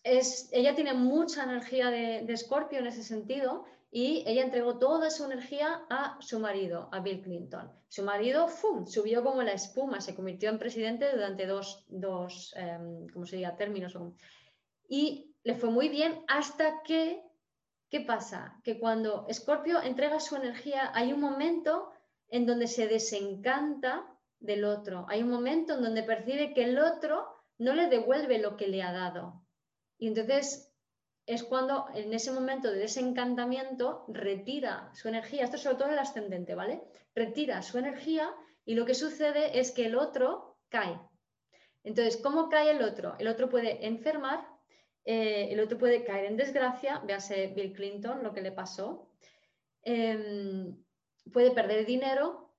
es, ella tiene mucha energía de, Escorpio en ese sentido y ella entregó toda su energía a su marido, a Bill Clinton. Su marido ¡fum! subió como la espuma, se convirtió en presidente durante dos, dos em, ¿cómo términos. Y le fue muy bien hasta que, ¿qué pasa? Que cuando Escorpio entrega su energía, hay un momento en donde se desencanta del otro. Hay un momento en donde percibe que el otro no le devuelve lo que le ha dado. Y entonces es cuando en ese momento de desencantamiento retira su energía, esto es sobre todo el ascendente, ¿vale? Retira su energía y lo que sucede es que el otro cae. Entonces, ¿cómo cae el otro? El otro puede enfermar, eh, el otro puede caer en desgracia, véase Bill Clinton lo que le pasó. Em, puede perder dinero.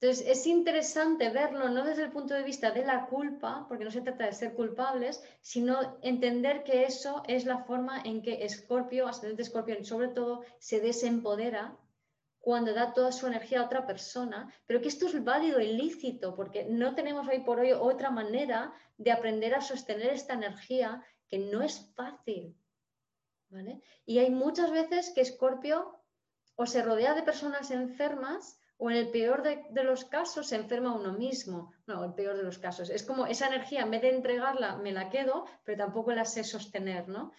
Entonces, es interesante verlo no desde el punto de vista de la culpa, porque no se trata de ser culpables, sino entender que eso es la forma en que Escorpio, ascendente Escorpio, sobre todo, se desempodera cuando da toda su energía a otra persona, pero que esto es válido y lícito, porque no tenemos hoy por hoy otra manera de aprender a sostener esta energía que no es fácil. ¿vale? Y hay muchas veces que Escorpio o se rodea de personas enfermas o en el peor de, los casos se enferma uno mismo. No, el peor de los casos. Es como esa energía, en vez de entregarla, me la quedo, pero tampoco la sé sostener, ¿no?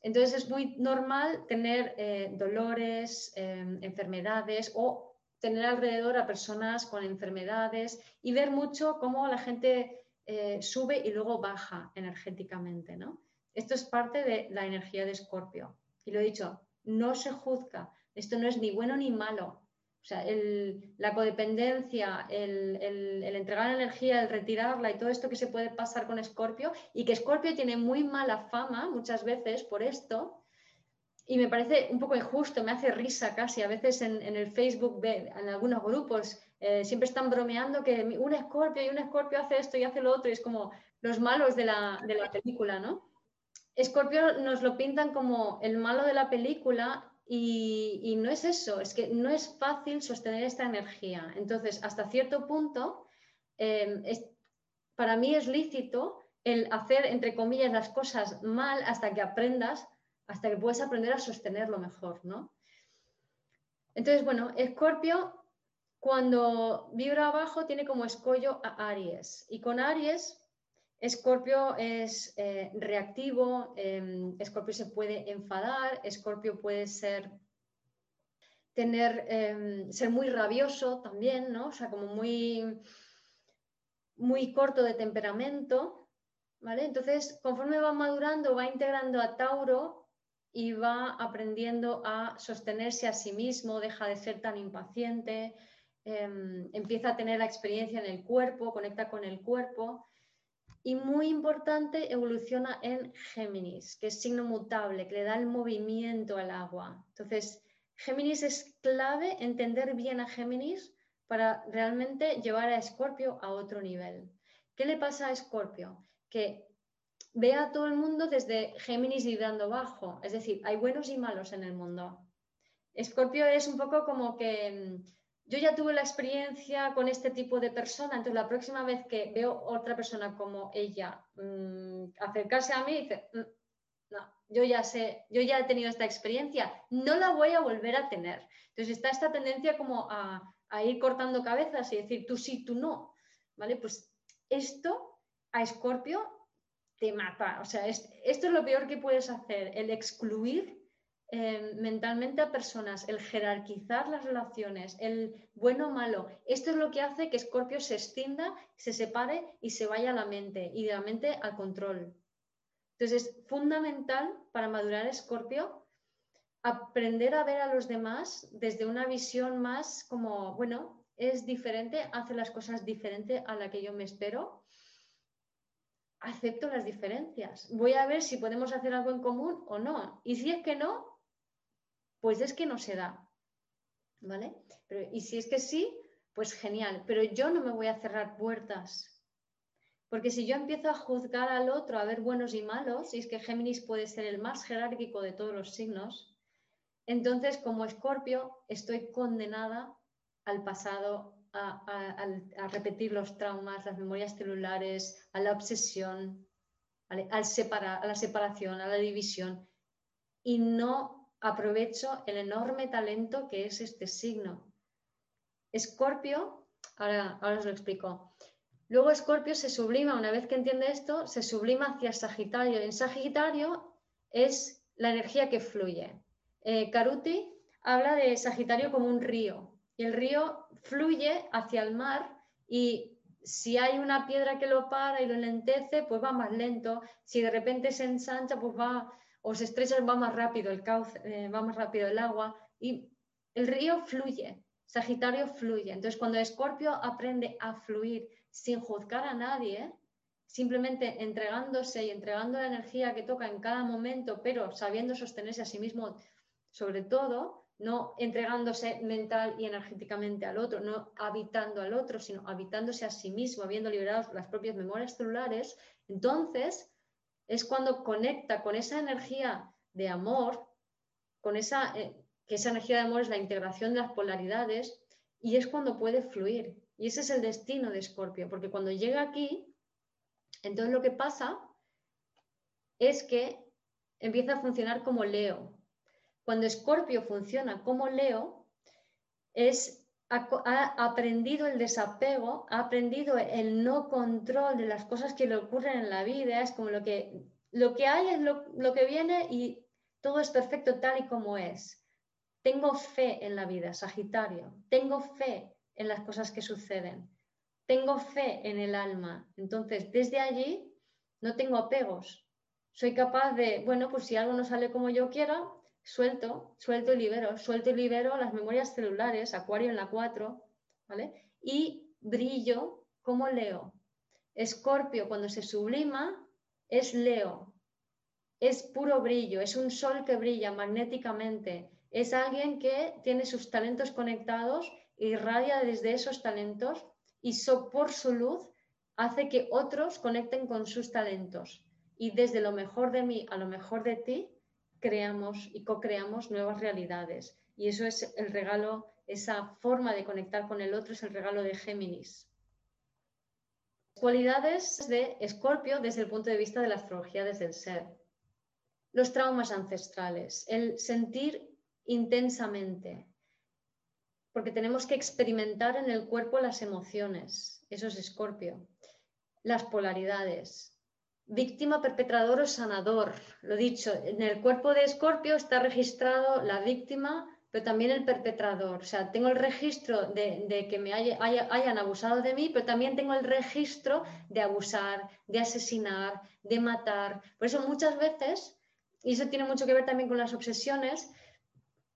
Entonces es muy normal tener eh, dolores, em, enfermedades o tener alrededor a personas con enfermedades y ver mucho cómo la gente eh, sube y luego baja energéticamente, ¿no? Esto es parte de la energía de Escorpio. Y lo he dicho, no se juzga, esto no es ni bueno ni malo. O sea, la codependencia, el, el, entregar energía, el retirarla y todo esto que se puede pasar con Escorpio y que Escorpio tiene muy mala fama muchas veces por esto, y me parece un poco injusto, me hace risa casi. A veces en, el Facebook, en algunos grupos, eh, siempre están bromeando que un escorpio y un escorpio hace esto y hace lo otro, y es como los malos de la, de la película, ¿no? Escorpio nos lo pintan como el malo de la película y, no es eso, es que no es fácil sostener esta energía. Entonces, hasta cierto punto, eh, para mí es lícito el hacer, entre comillas, las cosas mal hasta que aprendas hasta que puedes aprender a sostenerlo mejor, ¿no? Entonces, bueno, Escorpio cuando vibra abajo tiene como escollo a Aries y con Aries Escorpio es eh, reactivo, em, Escorpio se puede enfadar, Escorpio puede ser tener em, ser muy rabioso también, ¿no? O sea, como muy muy corto de temperamento, ¿vale? Entonces, conforme va madurando, va integrando a Tauro y va aprendiendo a sostenerse a sí mismo, deja de ser tan impaciente, em, empieza a tener la experiencia en el cuerpo, conecta con el cuerpo. Y muy importante, evoluciona en Géminis, que es signo mutable, que le da el movimiento al agua. Entonces, Géminis es clave entender bien a Géminis para realmente llevar a Escorpio a otro nivel. ¿Qué le pasa a Escorpio? Que ve a todo el mundo desde Géminis vibrando bajo. Es decir, hay buenos y malos en el mundo. Escorpio es un poco como que mm, yo ya tuve la experiencia con este tipo de persona, entonces la próxima vez que veo otra persona como ella mm, acercarse a mí, dice, mm, no, yo ya sé, yo ya he tenido esta experiencia, no la voy a volver a tener. Entonces está esta tendencia como a, ir cortando cabezas y decir tú sí, tú no. ¿Vale? Pues esto a Escorpio te mata. O sea, esto es lo peor que puedes hacer, el excluir eh, mentalmente a personas, el jerarquizar las relaciones, el bueno o malo. Esto es lo que hace que Scorpio se extienda, se separe y se vaya a la mente y de la mente al control. Entonces es fundamental para madurar Scorpio aprender a ver a los demás desde una visión más como, bueno, es diferente, hace las cosas diferente a la que yo me espero acepto las diferencias. Voy a ver si podemos hacer algo en común o no. Y si es que no, pues es que no se da. ¿Vale? Y si es que sí, pues genial. Pero yo no me voy a cerrar puertas. Porque si yo empiezo a juzgar al otro, a ver buenos y malos, y es que Géminis puede ser el más jerárquico de todos los signos, entonces como Escorpio estoy condenada al pasado, a, repetir los traumas, las memorias celulares, a la obsesión, Al a la separación, a la división, y no aprovecho el enorme talento que es este signo. Escorpio, ahora, ahora os lo explico. Luego Escorpio se sublima, una vez que entiende esto, se sublima hacia Sagitario. En Sagitario es la energía que fluye. Eh, habla de Sagitario como un río, y el río fluye hacia el mar y si hay una piedra que lo para y lo lentece, pues va más lento. Si de repente se ensancha, pues va, o se estrecha, va más rápido el cauce, eh, va más rápido el agua. Y el río fluye, Sagitario fluye. Entonces, cuando Escorpio aprende a fluir sin juzgar a nadie, simplemente entregándose y entregando la energía que toca en cada momento, pero sabiendo sostenerse a sí mismo sobre todo, no entregándose mental y energéticamente al otro, no habitando al otro, sino habitándose a sí mismo, habiendo liberado las propias memorias celulares, entonces es cuando conecta con esa energía de amor, con esa, eh, que esa energía de amor es la integración de las polaridades, y es cuando puede fluir. Y ese es el destino de Escorpio, porque cuando llega aquí, entonces lo que pasa es que empieza a funcionar como Leo, cuando Escorpio funciona como Leo, es, ha, aprendido el desapego, ha aprendido el no control de las cosas que le ocurren en la vida, es como lo que, lo que hay es lo, lo que viene y todo es perfecto tal y como es. Tengo fe en la vida, Sagitario, tengo fe en las cosas que suceden, tengo fe en el alma. Entonces, desde allí no tengo apegos. Soy capaz de, bueno, pues si algo no sale como yo quiero, suelto, suelto y libero, suelto y libero las memorias celulares, acuario en la 4, ¿vale? Y brillo como Leo. Escorpio, cuando se sublima, es Leo. es puro brillo, es un sol que brilla magnéticamente, es alguien que tiene sus talentos conectados, irradia desde esos talentos y por su luz hace que otros conecten con sus talentos. Y desde lo mejor de mí a lo mejor de ti, creamos y co-creamos nuevas realidades. Y eso es el regalo, esa forma de conectar con el otro es el regalo de Géminis. Cualidades de Escorpio desde el punto de vista de la astrología desde el ser. Los traumas ancestrales, el sentir intensamente, porque tenemos que experimentar en el cuerpo las emociones, eso es Escorpio. Las polaridades, víctima, perpetrador o sanador. Lo dicho, en el cuerpo de Escorpio está registrado la víctima, pero también el perpetrador. O sea, tengo el registro de, que me hayan abusado de mí, pero también tengo el registro de abusar, de asesinar, de matar. Por eso muchas veces, y eso tiene mucho que ver también con las obsesiones,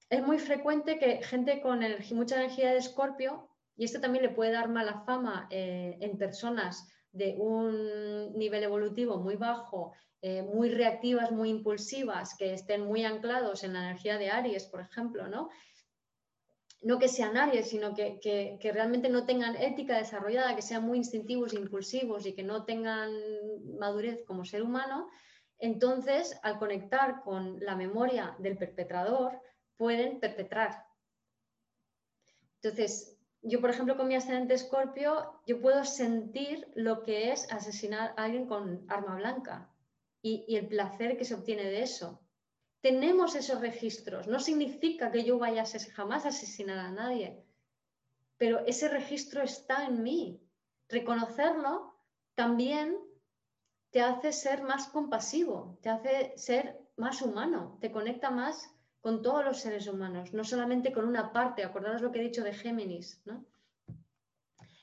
es muy frecuente que gente con mucha energía de Escorpio, y esto también le puede dar mala fama eh, en personas de un nivel evolutivo muy bajo, eh, muy reactivas, muy impulsivas, que estén muy anclados en la energía de Aries, por ejemplo, ¿no? No que sean Aries, sino que, que, realmente no tengan ética desarrollada, que sean muy instintivos, impulsivos y que no tengan madurez como ser humano, entonces al conectar con la memoria del perpetrador pueden perpetrar. Entonces, yo, por ejemplo, con mi ascendente escorpio, yo puedo sentir lo que es asesinar a alguien con arma blanca y, el placer que se obtiene de eso. Tenemos esos registros. No significa que yo vaya a jamás a asesinar a nadie, pero ese registro está en mí. Reconocerlo también te hace ser más compasivo, te hace ser más humano, te conecta más con todos los seres humanos, no solamente con una parte, acordaros lo que he dicho de Géminis, ¿no?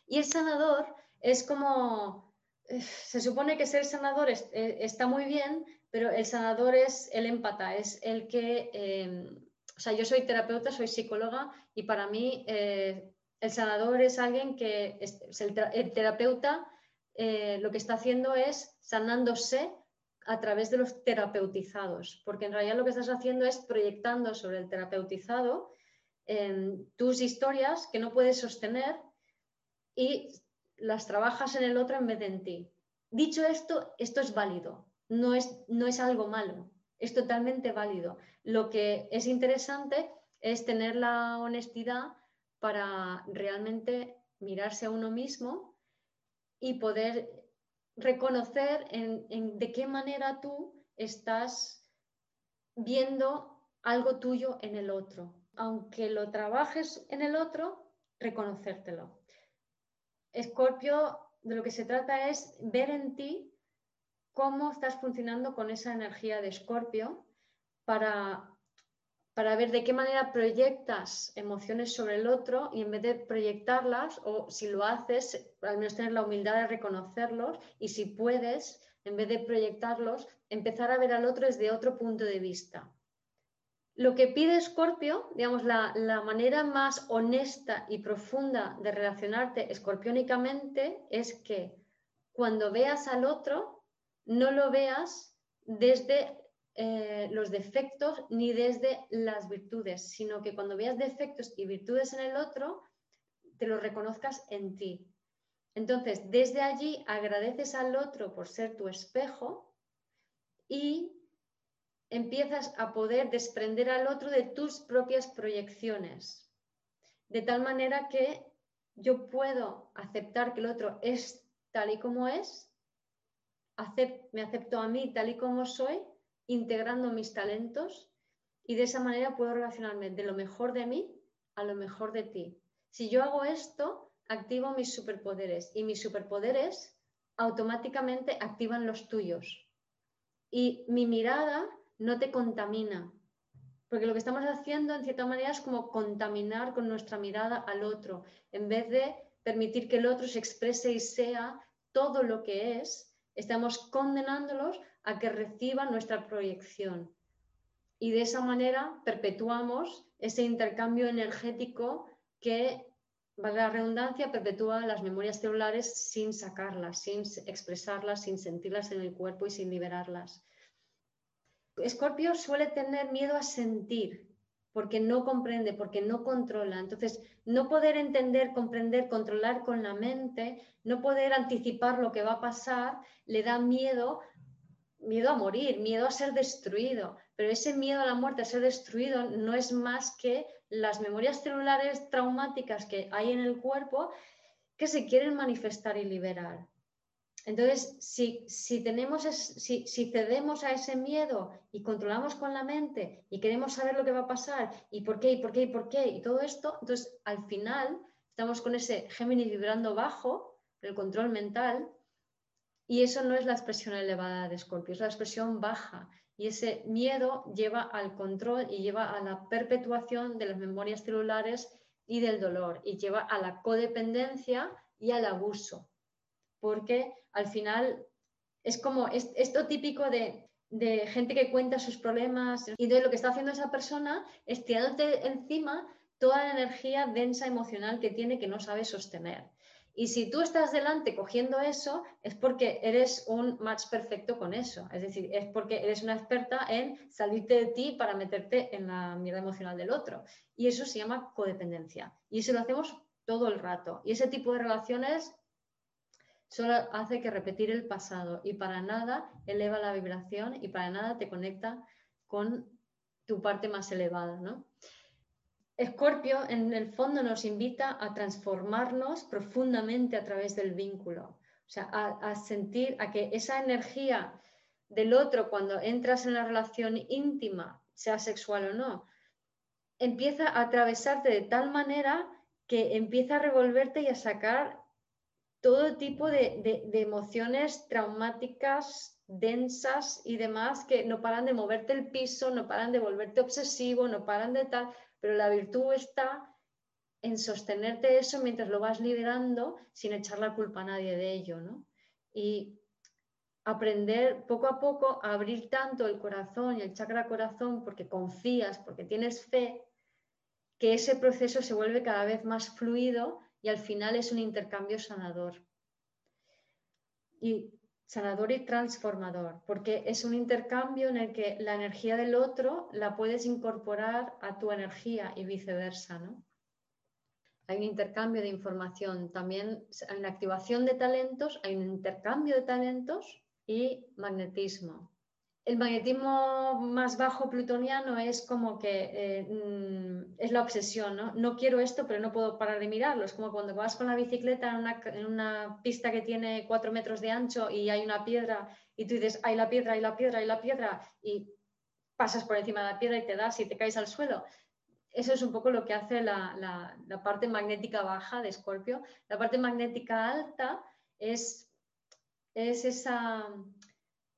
Y el sanador es como, eh, se supone que ser sanador eh, está muy bien, pero el sanador es el empata, es el que, eh, o sea, yo soy terapeuta, soy psicóloga y para mí el sanador es alguien que, el, terapeuta lo que está haciendo es sanándose a través de los terapeutizados, porque en realidad lo que estás haciendo es proyectando sobre el terapeutizado em, tus historias que no puedes sostener y las trabajas en el otro en vez de en ti. Dicho esto, esto es válido, no es, no es algo malo, es totalmente válido. Lo que es interesante es tener la honestidad para realmente mirarse a uno mismo y poder reconocer en, de qué manera tú estás viendo algo tuyo en el otro. Aunque lo trabajes en el otro, reconocértelo. Escorpio, de lo que se trata es ver en ti cómo estás funcionando con esa energía de Escorpio para para ver de qué manera proyectas emociones sobre el otro y en vez de proyectarlas, o si lo haces, al menos tener la humildad de reconocerlos y si puedes, en vez de proyectarlos, empezar a ver al otro desde otro punto de vista. Lo que pide Escorpio, digamos, la, la manera más honesta y profunda de relacionarte escorpiónicamente es que cuando veas al otro, no lo veas desde eh, los defectos ni desde las virtudes, sino que cuando veas defectos y virtudes en el otro, te los reconozcas en ti. Entonces, desde allí agradeces al otro por ser tu espejo y empiezas a poder desprender al otro de tus propias proyecciones. De tal manera que yo puedo aceptar que el otro es tal y como es, me acepto a mí tal y como soy integrando mis talentos y de esa manera puedo relacionarme de lo mejor de mí a lo mejor de ti. Si yo hago esto, activo mis superpoderes y mis superpoderes automáticamente activan los tuyos. Y mi mirada no te contamina, porque lo que estamos haciendo en cierta manera es como contaminar con nuestra mirada al otro, en vez de permitir que el otro se exprese y sea todo lo que es, estamos condenándolos a que reciba nuestra proyección. Y de esa manera perpetuamos ese intercambio energético que, valga la redundancia, perpetúa las memorias celulares sin sacarlas, sin expresarlas, sin sentirlas en el cuerpo y sin liberarlas. Escorpio suele tener miedo a sentir, porque no comprende, porque no controla. Entonces, no poder entender, comprender, controlar con la mente, no poder anticipar lo que va a pasar, le da miedo, miedo a morir, miedo a ser destruido. Pero ese miedo a la muerte, a ser destruido, no es más que las memorias celulares traumáticas que hay en el cuerpo que se quieren manifestar y liberar. Entonces, si, tenemos si, cedemos a ese miedo y controlamos con la mente y queremos saber lo que va a pasar y por qué, y por qué, y por qué, y todo esto, entonces al final estamos con ese Géminis vibrando bajo, el control mental, y eso no es la expresión elevada de Escorpio, es la expresión baja. Y ese miedo lleva al control y lleva a la perpetuación de las memorias celulares y del dolor, y lleva a la codependencia y al abuso porque al final es como esto típico de, gente que cuenta sus problemas y de lo que está haciendo esa persona es tirándote encima toda la energía densa emocional que tiene que no sabe sostener. Y si tú estás delante cogiendo eso, es porque eres un match perfecto con eso. Es decir, es porque eres una experta en salirte de ti para meterte en la mierda emocional del otro. Y eso se llama codependencia. Y eso lo hacemos todo el rato. Y ese tipo de relaciones solo hace que repetir el pasado y para nada eleva la vibración y para nada te conecta con tu parte más elevada, ¿no? Escorpio en el fondo nos invita a transformarnos profundamente a través del vínculo, o sea, a, sentir, a que esa energía del otro cuando entras en la relación íntima, sea sexual o no, empieza a atravesarte de tal manera que empieza a revolverte y a sacar todo tipo de, emociones traumáticas, densas y demás que no paran de moverte el piso, no paran de volverte obsesivo, no paran de tal, pero la virtud está en sostenerte eso mientras lo vas liderando sin echar la culpa a nadie de ello, ¿no? Y aprender poco a poco a abrir tanto el corazón y el chakra corazón porque confías, porque tienes fe, que ese proceso se vuelve cada vez más fluido y al final es un intercambio sanador. Y sanador y transformador, porque es un intercambio en el que la energía del otro la puedes incorporar a tu energía y viceversa, ¿no? Hay un intercambio de información, también hay una activación de talentos, hay un intercambio de talentos y magnetismo el magnetismo más bajo plutoniano es como que eh, mm, es la obsesión, ¿no? No quiero esto, pero no puedo parar de mirarlo. Es como cuando vas con la bicicleta en una, pista que tiene cuatro metros de ancho y hay una piedra y tú dices, hay la piedra, hay la piedra, hay la piedra y pasas por encima de la piedra y te das y te caes al suelo. Eso es un poco lo que hace la, la parte magnética baja de Escorpio. La parte magnética alta es, es esa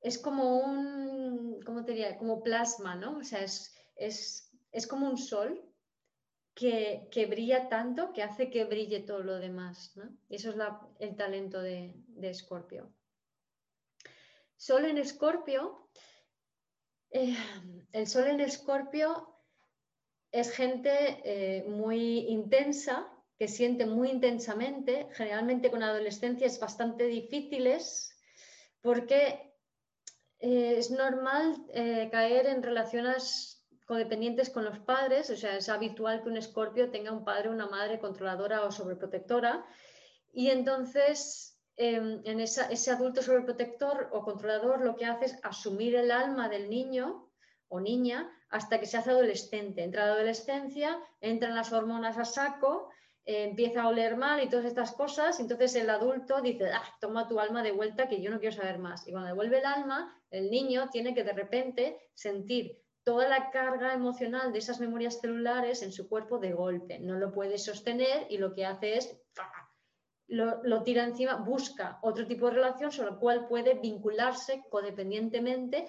es como un. Como plasma, ¿no? O sea, es, como un sol que, brilla tanto que hace que brille todo lo demás, ¿no? Y eso es el talento de Escorpio. sol en Escorpio, eh, el sol en Escorpio es gente eh, muy intensa, que siente muy intensamente, generalmente con adolescencias bastante difíciles, porque eh, es normal eh, caer en relaciones codependientes con los padres, o sea, es habitual que un escorpio tenga un padre o una madre controladora o sobreprotectora, y entonces em, en ese adulto sobreprotector o controlador lo que hace es asumir el alma del niño o niña hasta que se hace adolescente. Entra la adolescencia, entran las hormonas a saco empieza a oler mal y todas estas cosas, entonces el adulto dice, ah, toma tu alma de vuelta que yo no quiero saber más. Y cuando devuelve el alma, el niño tiene que de repente sentir toda la carga emocional de esas memorias celulares en su cuerpo de golpe. No lo puede sostener y lo que hace es, lo, lo tira encima, busca otro tipo de relación sobre el cual puede vincularse codependientemente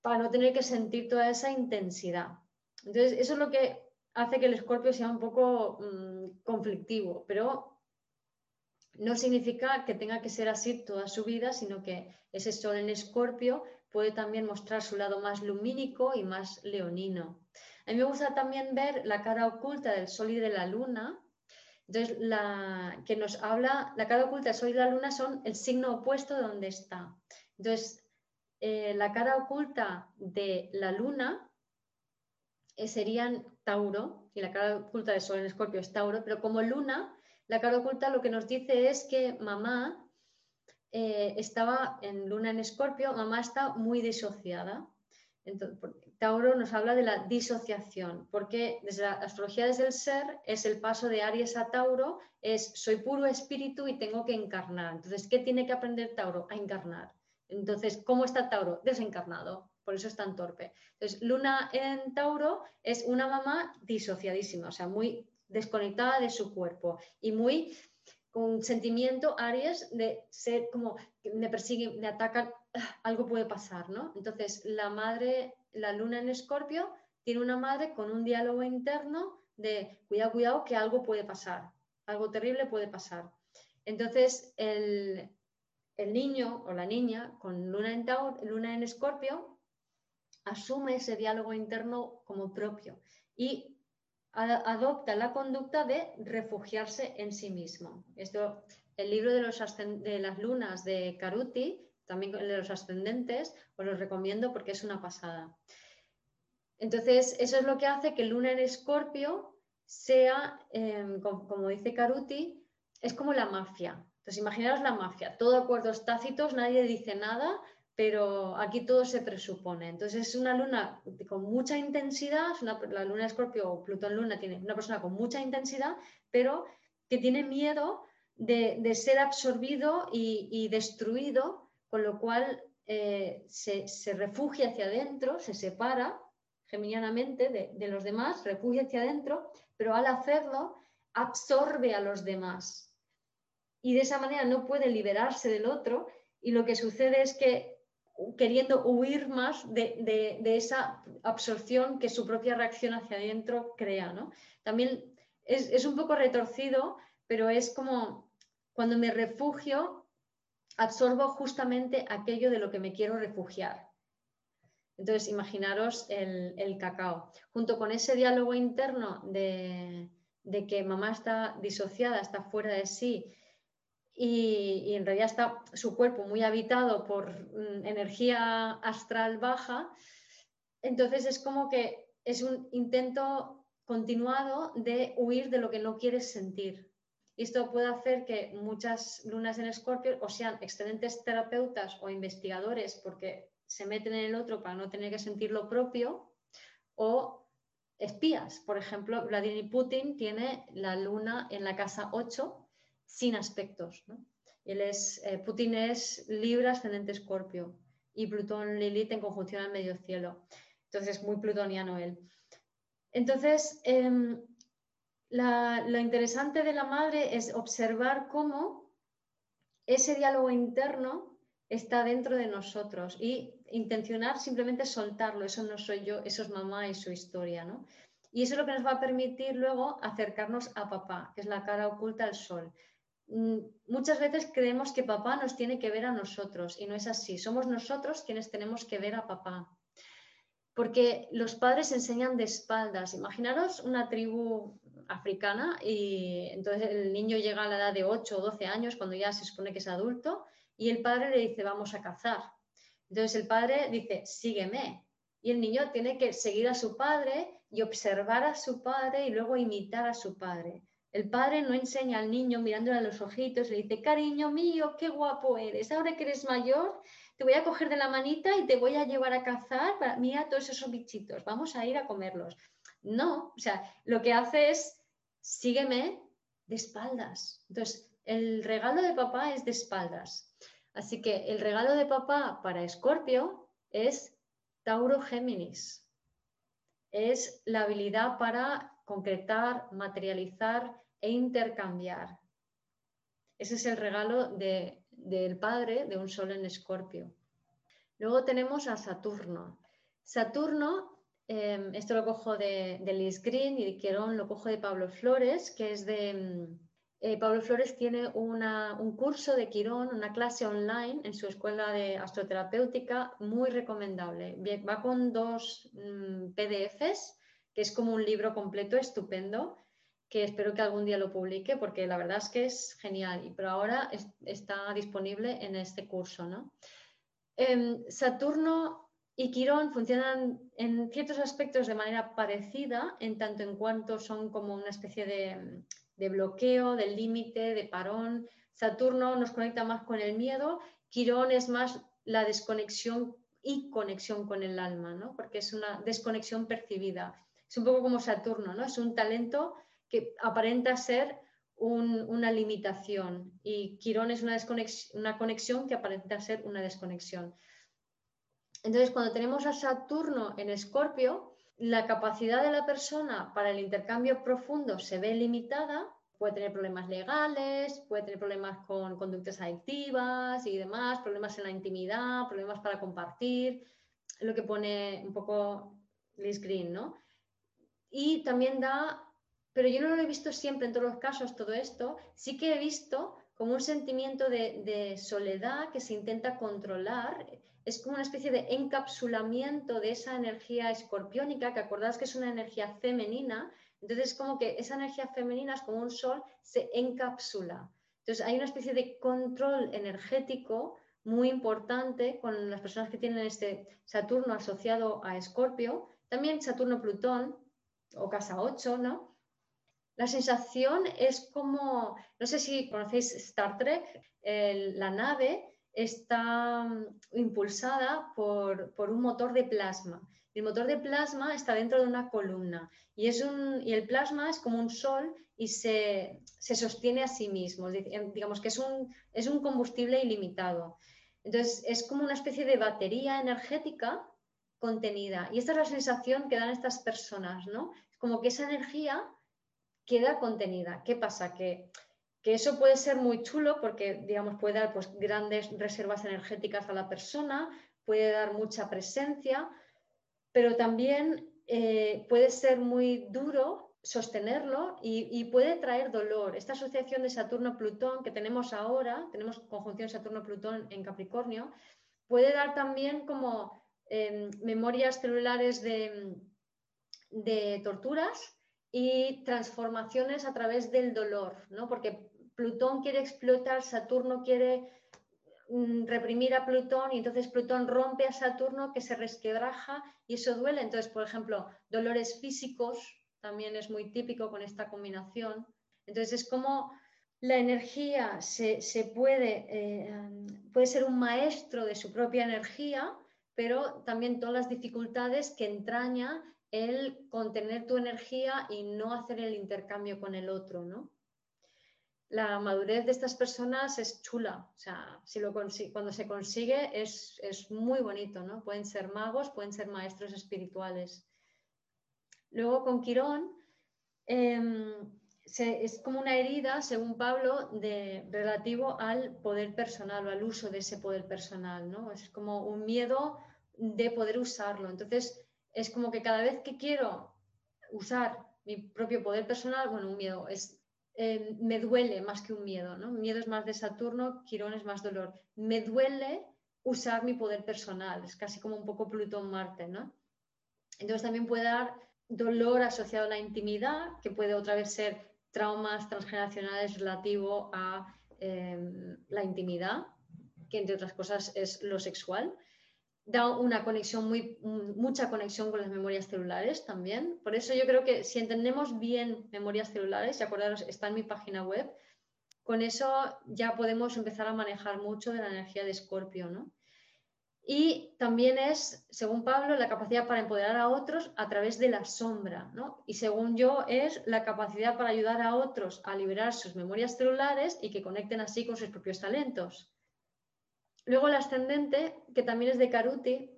para no tener que sentir toda esa intensidad. Entonces, eso es lo que hace que el escorpio sea un poco mm, conflictivo, pero no significa que tenga que ser así toda su vida, sino que ese sol en escorpio puede también mostrar su lado más lumínico y más leonino. A mí me gusta también ver la cara oculta del sol y de la luna. Entonces, la que nos habla, la cara oculta del sol y la luna son el signo opuesto de donde está. Entonces, eh, la cara oculta de la luna eh, serían Tauro y la cara oculta de Sol en Escorpio es Tauro, pero como luna, la cara oculta lo que nos dice es que mamá eh, estaba en luna en Escorpio, mamá está muy disociada. Entonces, Tauro nos habla de la disociación, porque desde la astrología desde el ser es el paso de Aries a Tauro, es soy puro espíritu y tengo que encarnar. Entonces, ¿qué tiene que aprender Tauro? A encarnar. Entonces, ¿cómo está Tauro? Desencarnado, por eso es tan torpe. Entonces, Luna en Tauro es una mamá disociadísima, o sea, muy desconectada de su cuerpo y muy con sentimiento Aries de ser como me persiguen, me atacan, ah, algo puede pasar, ¿no? Entonces, la madre, la luna en Escorpio, tiene una madre con un diálogo interno de cuidado, cuidado, que algo puede pasar, algo terrible puede pasar. Entonces, el, el niño o la niña con luna en, luna en escorpio asume ese diálogo interno como propio y adopta la conducta de refugiarse en sí mismo. Esto, el libro de, los de las lunas de Caruti, también el de los ascendentes, os lo recomiendo porque es una pasada. Entonces, eso es lo que hace que luna en escorpio sea, em, como dice Caruti, es como la mafia. Entonces, imaginaos la mafia, todo acuerdos tácitos, nadie dice nada, pero aquí todo se presupone. Entonces, es una luna con mucha intensidad, la luna Escorpio o Plutón Luna tiene una persona con mucha intensidad, pero que tiene miedo de, ser absorbido y, destruido, con lo cual eh, se, refugia hacia adentro, se separa geminianamente de, de los demás, refugia hacia adentro, pero al hacerlo absorbe a los demás y de esa manera no puede liberarse del otro y lo que sucede es que queriendo huir más de, esa absorción que su propia reacción hacia adentro crea. ¿no? También es, un poco retorcido, pero es como cuando me refugio, absorbo justamente aquello de lo que me quiero refugiar. Entonces, imaginaros el, cacao. Junto con ese diálogo interno de, de, que mamá está disociada, está fuera de sí, y, en realidad está su cuerpo muy habitado por mm, energía astral baja, entonces es como que es un intento continuado de huir de lo que no quieres sentir. Y esto puede hacer que muchas lunas en Escorpio o sean excelentes terapeutas o investigadores porque se meten en el otro para no tener que sentir lo propio, o espías. Por ejemplo, Vladimir Putin tiene la luna en la casa 8 sin aspectos. Él es, eh, Putin es Libra ascendente Escorpio y Plutón Lilith en conjunción al medio cielo. Entonces, muy plutoniano él. Entonces, em, lo interesante de la madre es observar cómo ese diálogo interno está dentro de nosotros y intencionar simplemente soltarlo. Eso no soy yo, eso es mamá y su historia. Y eso es lo que nos va a permitir luego acercarnos a papá, que es la cara oculta al sol. Mm, muchas veces creemos que papá nos tiene que ver a nosotros y no es así. Somos nosotros quienes tenemos que ver a papá. Porque los padres enseñan de espaldas. Imaginaros una tribu africana y entonces el niño llega a la edad de 8 o 12 años cuando ya se supone que es adulto y el padre le dice vamos a cazar. Entonces el padre dice sígueme y el niño tiene que seguir a su padre y observar a su padre y luego imitar a su padre. El padre no enseña al niño mirándole a los ojitos, le dice, cariño mío, qué guapo eres, ahora que eres mayor, te voy a coger de la manita y te voy a llevar a cazar, para, mira todos esos bichitos, vamos a ir a comerlos. No, o sea, lo que hace es, sígueme de espaldas. Entonces, el regalo de papá es de espaldas. Así que el regalo de papá para Escorpio es Tauro Géminis. Es la habilidad para concretar, materializar e intercambiar. Ese es el regalo del padre de un sol en escorpio. Luego tenemos a Saturno. Saturno, em, esto lo cojo de, Liz Green y de Quirón lo cojo de Pablo Flores, que es de... Em, eh, Pablo Flores tiene un curso de Quirón, una clase online en su escuela de astroterapéutica muy recomendable. Va con dos mm, PDFs, que es como un libro completo estupendo que espero que algún día lo publique porque la verdad es que es genial, y pero ahora está disponible en este curso. ¿no? Em, Saturno y Quirón funcionan en ciertos aspectos de manera parecida, en tanto en cuanto son como una especie de, bloqueo, de límite, de parón. Saturno nos conecta más con el miedo, Quirón es más la desconexión y conexión con el alma, ¿no? porque es una desconexión percibida. Es un poco como Saturno, ¿no? es un talento que aparenta ser una limitación y Quirón es una, una conexión que aparenta ser una desconexión. Entonces, cuando tenemos a Saturno en Escorpio, la capacidad de la persona para el intercambio profundo se ve limitada, puede tener problemas legales, puede tener problemas con conductas adictivas y demás, problemas en la intimidad, problemas para compartir, lo que pone un poco Liz Green, ¿no? Y también da pero yo no lo he visto siempre en todos los casos todo esto, sí que he visto como un sentimiento de, soledad que se intenta controlar, es como una especie de encapsulamiento de esa energía escorpiónica, que acordás que es una energía femenina, entonces como que esa energía femenina es como un sol, se encapsula. Entonces hay una especie de control energético muy importante con las personas que tienen este Saturno asociado a Escorpio, también Saturno-Plutón o casa 8, ¿no? La sensación es como, no sé si conocéis Star Trek, la nave está mm, impulsada por, un motor de plasma. El motor de plasma está dentro de una columna y, es un, y el plasma es como un sol y se, sostiene a sí mismo. Digamos que es un, es un combustible ilimitado. Entonces es como una especie de batería energética contenida. Y esta es la sensación que dan estas personas, ¿no? Como que esa energía queda contenida. ¿Qué pasa? Que, eso puede ser muy chulo porque, digamos, puede dar pues, grandes reservas energéticas a la persona, puede dar mucha presencia, pero también eh, puede ser muy duro sostenerlo y, puede traer dolor. Esta asociación de Saturno-Plutón que tenemos ahora, tenemos conjunción Saturno-Plutón en Capricornio, puede dar también como em, memorias celulares de, de torturas y transformaciones a través del dolor, ¿no? Porque Plutón quiere explotar, Saturno quiere mm, reprimir a Plutón y entonces Plutón rompe a Saturno que se resquebraja y eso duele. Entonces, por ejemplo, dolores físicos también es muy típico con esta combinación. Entonces, es como la energía se, puede, eh, puede ser un maestro de su propia energía, pero también todas las dificultades que entraña el contener tu energía y no hacer el intercambio con el otro, ¿no? La madurez de estas personas es chula, o sea, si lo cuando se consigue es, muy bonito, ¿no? Pueden ser magos, pueden ser maestros espirituales. Luego con Quirón em, es como una herida, según Pablo, de, relativo al poder personal o al uso de ese poder personal, ¿no? Es como un miedo de poder usarlo. Entonces, es como que cada vez que quiero usar mi propio poder personal, bueno, un miedo, es, eh, me duele más que un miedo, ¿no? Miedo es más de Saturno, Quirón es más dolor. Me duele usar mi poder personal, es casi como un poco Plutón-Marte, ¿no? Entonces también puede dar dolor asociado a la intimidad, que puede otra vez ser traumas transgeneracionales relativo a eh, la intimidad, que entre otras cosas es lo sexual da una conexión muy, mucha conexión con las memorias celulares también. Por eso yo creo que si entendemos bien memorias celulares, y acordaros, está en mi página web, con eso ya podemos empezar a manejar mucho de la energía de Escorpio, ¿no? Y también es, según Pablo, la capacidad para empoderar a otros a través de la sombra, ¿no? Y según yo, es la capacidad para ayudar a otros a liberar sus memorias celulares y que conecten así con sus propios talentos. Luego el ascendente, que también es de Caruti,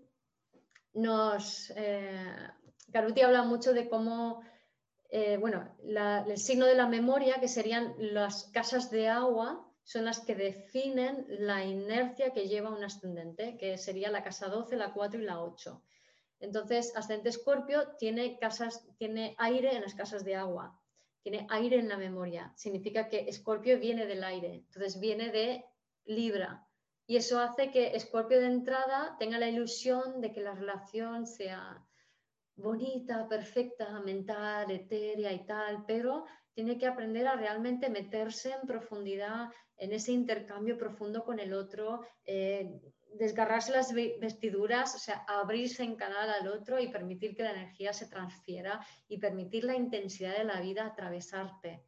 nos... Eh, Caruti habla mucho de cómo, eh, bueno, el signo de la memoria, que serían las casas de agua, son las que definen la inercia que lleva un ascendente, que sería la casa 12, la 4 y la 8. Entonces, ascendente Escorpio tiene, casas, tiene aire en las casas de agua, tiene aire en la memoria. Significa que Escorpio viene del aire, entonces viene de Libra. Y eso hace que Escorpio de entrada tenga la ilusión de que la relación sea bonita, perfecta, mental, etérea y tal, pero tiene que aprender a realmente meterse en profundidad, en ese intercambio profundo con el otro, eh, desgarrarse las vestiduras, o sea, abrirse en canal al otro y permitir que la energía se transfiera y permitir la intensidad de la vida atravesarte.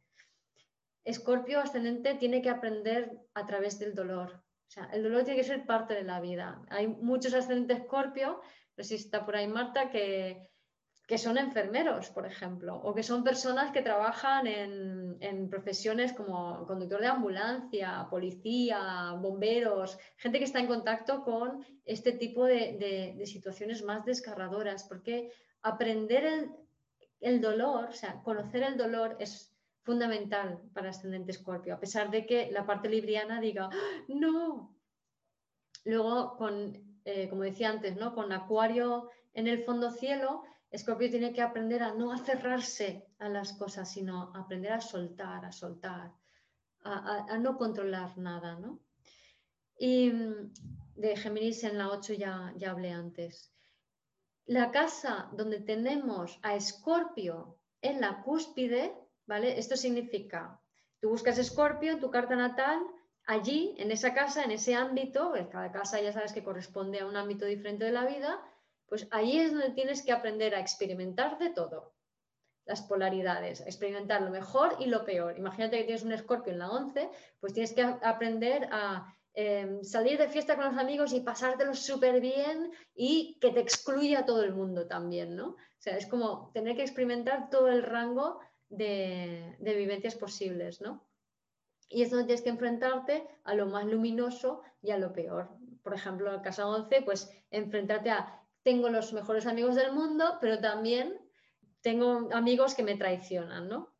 Escorpio ascendente tiene que aprender a través del dolor. O sea, el dolor tiene que ser parte de la vida. Hay muchos ascendentes Escorpio, no sé si está por ahí Marta, que, que son enfermeros, por ejemplo, o que son personas que trabajan en, profesiones como conductor de ambulancia, policía, bomberos, gente que está en contacto con este tipo de, situaciones más desgarradoras, porque aprender el, el, dolor, o sea, conocer el dolor es fundamental para ascendente escorpio, a pesar de que la parte libriana diga, ¡Ah, no. Luego, con, eh, como decía antes, ¿no? con acuario en el fondo cielo, Escorpio tiene que aprender a no aferrarse a las cosas, sino aprender a soltar, a soltar, a, no controlar nada, ¿no? Y mm, de Géminis en la 8 ya, ya hablé antes. La casa donde tenemos a Escorpio en la cúspide, ¿vale? Esto significa, tú buscas Escorpio tu carta natal, allí, en esa casa, en ese ámbito, cada casa ya sabes que corresponde a un ámbito diferente de la vida, pues ahí es donde tienes que aprender a experimentar de todo, las polaridades, experimentar lo mejor y lo peor. Imagínate que tienes un escorpio en la 11, pues tienes que aprender a em, salir de fiesta con los amigos y pasártelo súper bien y que te excluya a todo el mundo también, ¿no? O sea, es como tener que experimentar todo el rango de, de vivencias posibles, ¿no? Y es donde tienes que enfrentarte a lo más luminoso y a lo peor. Por ejemplo, en el caso 11, pues enfrentarte a tengo los mejores amigos del mundo, pero también tengo amigos que me traicionan, ¿no?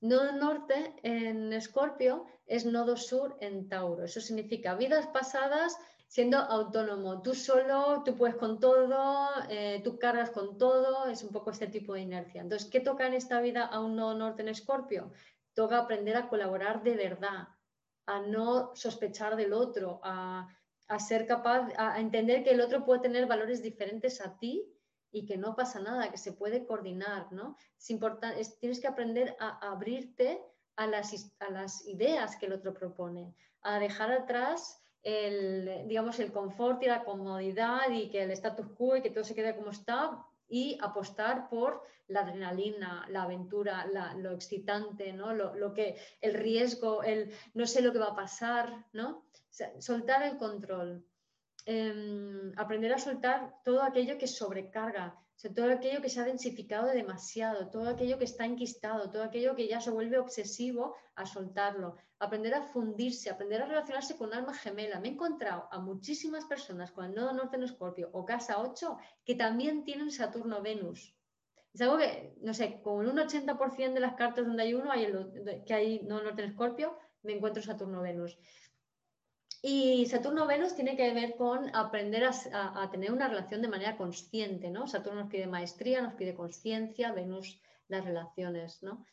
Nodo norte en Escorpio es nodo sur en Tauro. Eso significa vidas pasadas siendo autónomo. Tú solo, tú puedes con todo, eh, tú cargas con todo, es un poco este tipo de inercia. Entonces, ¿qué toca en esta vida a un nodo norte en Escorpio? Toca aprender a colaborar de verdad, a no sospechar del otro, a a ser capaz, a entender que el otro puede tener valores diferentes a ti y que no pasa nada, que se puede coordinar, ¿no? Es importante, tienes que aprender a, abrirte a las, a las ideas que el otro propone, a dejar atrás el, digamos, el confort y la comodidad y que el status quo y que todo se quede como está y apostar por la adrenalina, la aventura, lo excitante, ¿no? Lo, lo, que, el riesgo, el no sé lo que va a pasar, ¿no? soltar el control, em, aprender a soltar todo aquello que sobrecarga, todo aquello que se ha densificado demasiado, todo aquello que está enquistado, todo aquello que ya se vuelve obsesivo, a soltarlo, aprender a fundirse, aprender a relacionarse con un alma gemela. Me he encontrado a muchísimas personas con el nodo norte en Escorpio o casa 8 que también tienen Saturno-Venus. Es algo que, no sé, con un 80% de las cartas donde hay uno, hay que hay nodo norte en Escorpio, me encuentro Saturno-Venus. Y Saturno-Venus tiene que ver con aprender a, tener una relación de manera consciente, ¿no? Saturno nos pide maestría, nos pide conciencia, Venus las relaciones, ¿no?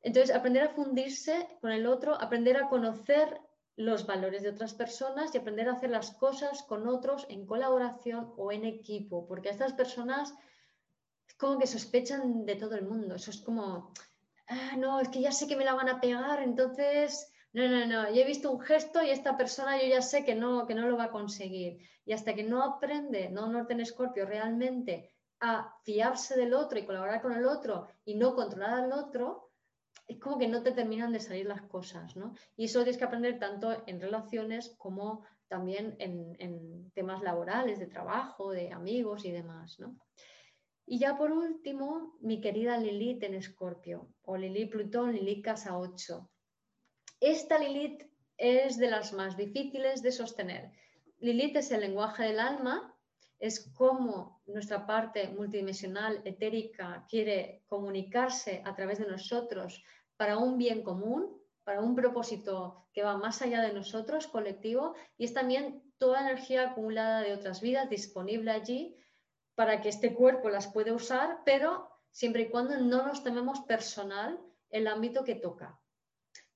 Entonces, aprender a fundirse con el otro, aprender a conocer los valores de otras personas y aprender a hacer las cosas con otros en colaboración o en equipo, porque estas personas como que sospechan de todo el mundo. Eso es como, ah, no, es que ya sé que me la van a pegar, entonces no, no, no, yo he visto un gesto y esta persona yo ya sé que no, que no lo va a conseguir. Y hasta que no aprende, no Norte en Escorpio, realmente a fiarse del otro y colaborar con el otro y no controlar al otro, es como que no te terminan de salir las cosas, ¿no? Y eso tienes que aprender tanto en relaciones como también en, temas laborales, de trabajo, de amigos y demás, ¿no? Y ya por último, mi querida Lilith en Escorpio, o Lilith Plutón, Lilith Casa 8. Esta Lilith es de las más difíciles de sostener. Lilith es el lenguaje del alma, es cómo nuestra parte multidimensional, etérica, quiere comunicarse a través de nosotros para un bien común, para un propósito que va más allá de nosotros, colectivo, y es también toda energía acumulada de otras vidas disponible allí para que este cuerpo las pueda usar, pero siempre y cuando no nos tememos personal el ámbito que toca.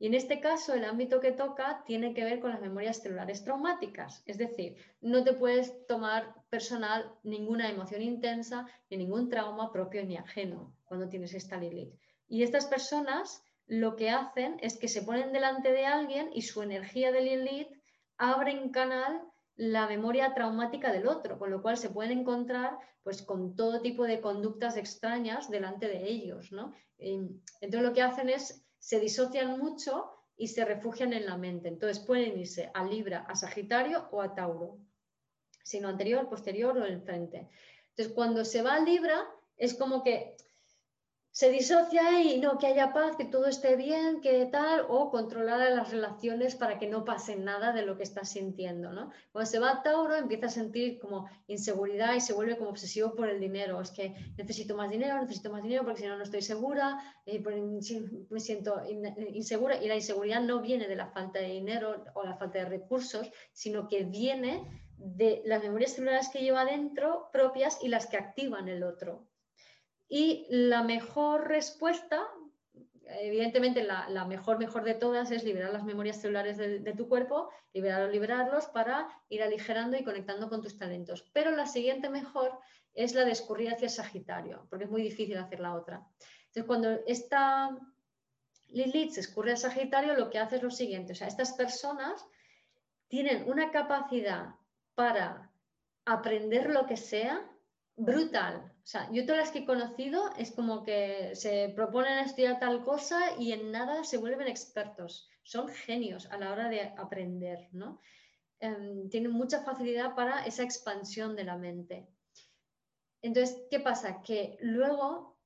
Y en este caso, el ámbito que toca tiene que ver con las memorias celulares traumáticas. Es decir, no te puedes tomar personal ninguna emoción intensa ni ningún trauma propio ni ajeno cuando tienes esta Lilith. Y estas personas lo que hacen es que se ponen delante de alguien y su energía del Lilith abre en canal la memoria traumática del otro, con lo cual se pueden encontrar pues con todo tipo de conductas extrañas delante de ellos, ¿no? Entonces lo que hacen es se disocian mucho y se refugian en la mente. Entonces pueden irse a Libra, a Sagitario o a Tauro, sino anterior, posterior o enfrente. Entonces cuando se va a Libra es como que se disocia y no, que haya paz, que todo esté bien, que tal, o controlar las relaciones para que no pase nada de lo que está sintiendo, ¿no? Cuando se va a Tauro empieza a sentir como inseguridad y se vuelve como obsesivo por el dinero, es que necesito más dinero, necesito más dinero porque si no no estoy segura, eh, me siento insegura y la inseguridad no viene de la falta de dinero o la falta de recursos, sino que viene de las memorias celulares que lleva dentro propias y las que activan el otro. Y la mejor respuesta, evidentemente la, mejor, mejor de todas es liberar las memorias celulares de, tu cuerpo, liberarlos, liberarlos para ir aligerando y conectando con tus talentos. Pero la siguiente mejor es la de escurrir hacia Sagitario, porque es muy difícil hacer la otra. Entonces, cuando esta Lilith se escurre a Sagitario, lo que hace es lo siguiente, o sea, estas personas tienen una capacidad para aprender lo que sea brutal. O sea, yo todas las que he conocido es como que se proponen estudiar tal cosa y en nada se vuelven expertos. Son genios a la hora de aprender, ¿no? Em, tienen mucha facilidad para esa expansión de la mente. Entonces, ¿qué pasa? Que luego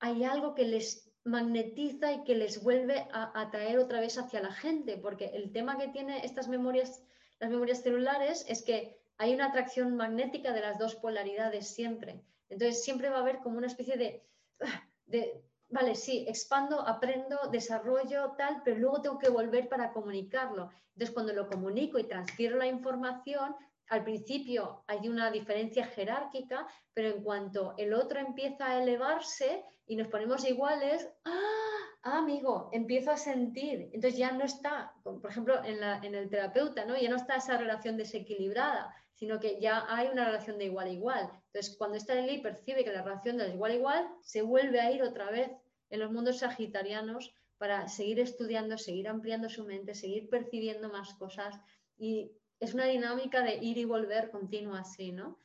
hay algo que les magnetiza y que les vuelve a atraer otra vez hacia la gente, porque el tema que tiene estas memorias, las memorias celulares, es que hay una atracción magnética de las dos polaridades siempre. Entonces siempre va a haber como una especie de, vale, sí, expando, aprendo, desarrollo, tal, pero luego tengo que volver para comunicarlo. Entonces cuando lo comunico y transfiero la información, al principio hay una diferencia jerárquica, pero en cuanto el otro empieza a elevarse y nos ponemos iguales, ¡ah! amigo, empiezo a sentir. Entonces ya no está, por ejemplo, en, en el terapeuta, ¿no? Ya no está esa relación desequilibrada sino que ya hay una relación de igual a igual. Entonces, cuando esta ley percibe que la relación de igual a igual, se vuelve a ir otra vez en los mundos sagitarianos para seguir estudiando, seguir ampliando su mente, seguir percibiendo más cosas. Y es una dinámica de ir y volver continua así, ¿no?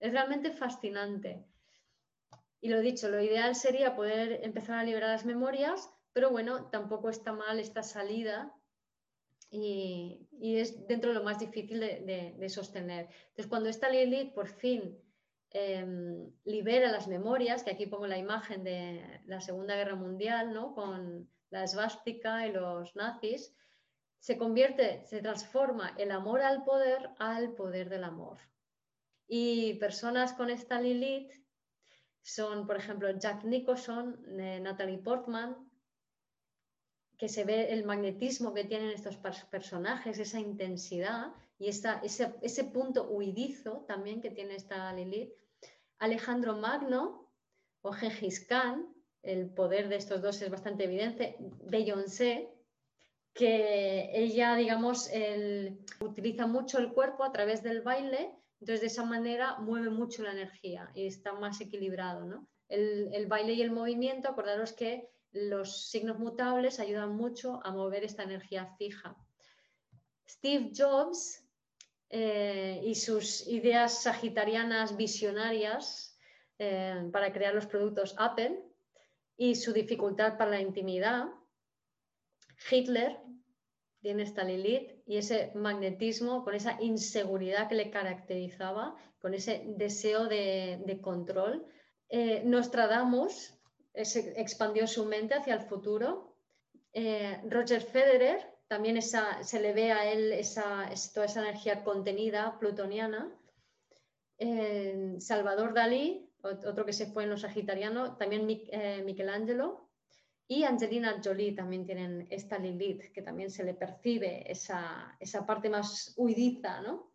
Es realmente fascinante. Y lo dicho, lo ideal sería poder empezar a liberar las memorias, pero bueno, tampoco está mal esta salida y, es dentro de lo más difícil de, sostener. Entonces, cuando esta Lilith por fin em, libera las memorias, que aquí pongo la imagen de la Segunda Guerra Mundial, ¿no? con la esvástica y los nazis, se convierte, se transforma el amor al poder al poder del amor. Y personas con esta Lilith son, por ejemplo, Jack Nicholson, eh, Natalie Portman, que se ve el magnetismo que tienen estos personajes, esa intensidad y ese, punto huidizo también que tiene esta Lilith. Alejandro Magno o Gengis Khan, el poder de estos dos es bastante evidente. Beyoncé, que ella, digamos, utiliza mucho el cuerpo a través del baile, entonces de esa manera mueve mucho la energía y está más equilibrado, ¿no? El, el baile y el movimiento, acordaros que los signos mutables ayudan mucho a mover esta energía fija. Steve Jobs eh, y sus ideas sagitarianas visionarias eh, para crear los productos Apple y su dificultad para la intimidad. Hitler tiene esta Lilith y ese magnetismo con esa inseguridad que le caracterizaba, con ese deseo de, control. Eh, Nostradamus expandió su mente hacia el futuro. Eh, Roger Federer, también se le ve a él esa, toda esa energía contenida plutoniana. Eh, Salvador Dalí, otro que se fue en los sagitarianos, también eh, Michelangelo y Angelina Jolie también tienen esta Lilith, que también se le percibe esa, esa parte más huidiza, ¿no?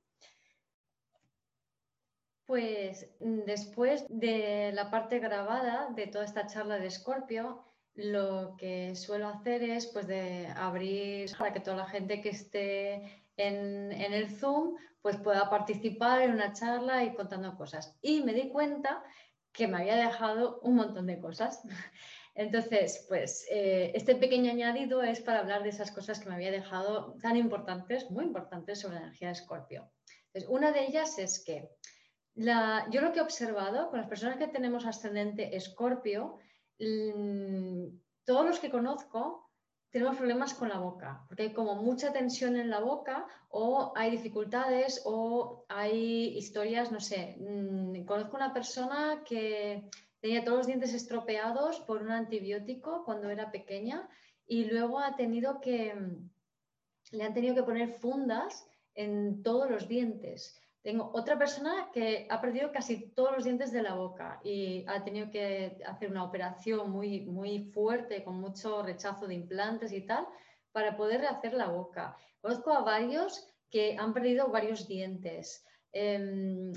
Pues mm, después de la parte grabada de toda esta charla de Scorpio, lo que suelo hacer es pues de abrir para que toda la gente que esté en, el Zoom pues pueda participar en una charla y contando cosas. Y me di cuenta que me había dejado un montón de cosas. Entonces, pues eh, este pequeño añadido es para hablar de esas cosas que me había dejado tan importantes, muy importantes sobre la energía de Escorpio. una de ellas es que yo lo que he observado con las personas que tenemos ascendente Escorpio, mm, todos los que conozco tenemos problemas con la boca, porque hay como mucha tensión en la boca o hay dificultades o hay historias, no sé, mm, conozco una persona que tenía todos los dientes estropeados por un antibiótico cuando era pequeña y luego ha tenido que, mm, le han tenido que poner fundas en todos los dientes. Tengo otra persona que ha perdido casi todos los dientes de la boca y ha tenido que hacer una operación muy, muy fuerte, con mucho rechazo de implantes y tal, para poder rehacer la boca. Conozco a varios que han perdido varios dientes, em,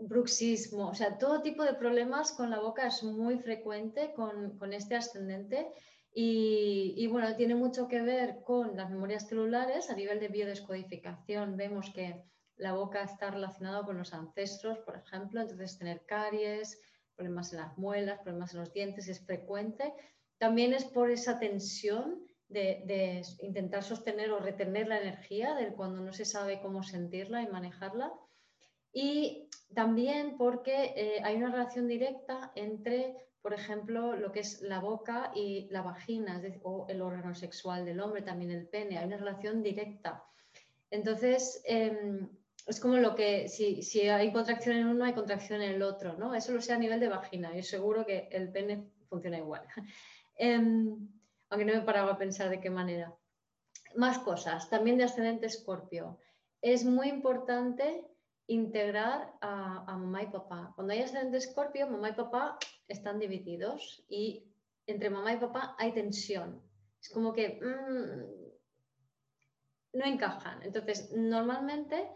bruxismo, o sea, todo tipo de problemas con la boca es muy frecuente con, con este ascendente. Y, y, bueno, tiene mucho que ver con las memorias celulares. A nivel de biodescodificación vemos que la boca está relacionada con los ancestros, por ejemplo, entonces tener caries, problemas en las muelas, problemas en los dientes es frecuente. También es por esa tensión de, intentar sostener o retener la energía de cuando no se sabe cómo sentirla y manejarla. Y también porque eh, hay una relación directa entre, por ejemplo, lo que es la boca y la vagina, o el órgano sexual del hombre, también el pene. Hay una relación directa. Entonces, em, es como lo que, si, si, hay contracción en uno, hay contracción en el otro, ¿no? Eso lo sé a nivel de vagina, y seguro que el pene funciona igual. Em, aunque no me paraba a pensar de qué manera. Más cosas, también de ascendente escorpio. Es muy importante integrar a, mamá y papá. Cuando hay ascendente escorpio, mamá y papá están divididos y entre mamá y papá hay tensión. Es como que mm, no encajan. Entonces, normalmente